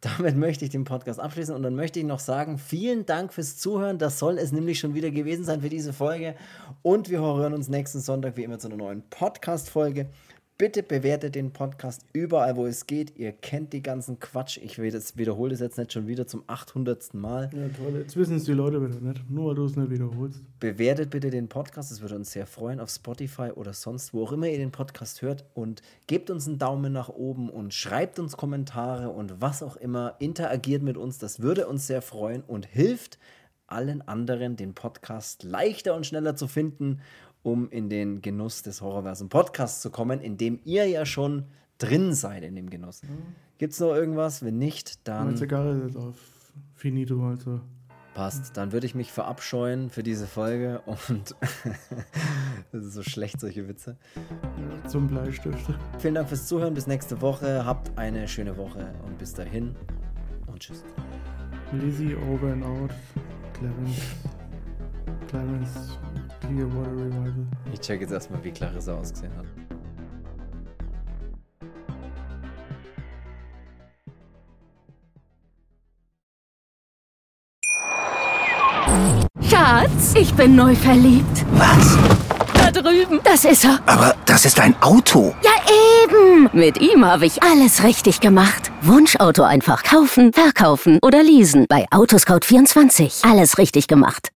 Damit möchte ich den Podcast abschließen und dann möchte ich noch sagen, vielen Dank fürs Zuhören. Das soll es nämlich schon wieder gewesen sein für diese Folge. Und wir hören uns nächsten Sonntag wie immer zu einer neuen Podcast-Folge. Bitte bewertet den Podcast überall, wo es geht. Ihr kennt die ganzen Quatsch. Ich wiederhole das jetzt nicht schon wieder zum 800. Mal. Ja, toll. Jetzt wissen es die Leute wieder nicht. Nur weil du es nicht wiederholst. Bewertet bitte den Podcast. Das würde uns sehr freuen auf Spotify oder sonst, wo auch immer ihr den Podcast hört. Und gebt uns einen Daumen nach oben und schreibt uns Kommentare und was auch immer. Interagiert mit uns. Das würde uns sehr freuen und hilft allen anderen, den Podcast leichter und schneller zu finden um in den Genuss des Horrorversum Podcasts zu kommen, in dem ihr ja schon drin seid in dem Genuss. Mhm. Gibt es noch irgendwas? Wenn nicht, dann. Ist auf Finito, also. Passt. Dann würde ich mich verabscheuen für diese Folge und das ist so schlecht, solche Witze. Zum Bleistift. Vielen Dank fürs Zuhören. Bis nächste Woche. Habt eine schöne Woche und bis dahin und tschüss. Lizzie over and out. Clarence. Clarence Clearwater Revival. Ich check jetzt erstmal, wie Clarissa ausgesehen hat. Schatz, ich bin neu verliebt. Was? Da drüben. Das ist er. Aber das ist ein Auto. Ja. Leben. Mit ihm habe ich alles richtig gemacht. Wunschauto einfach kaufen, verkaufen oder leasen. Bei Autoscout24. Alles richtig gemacht.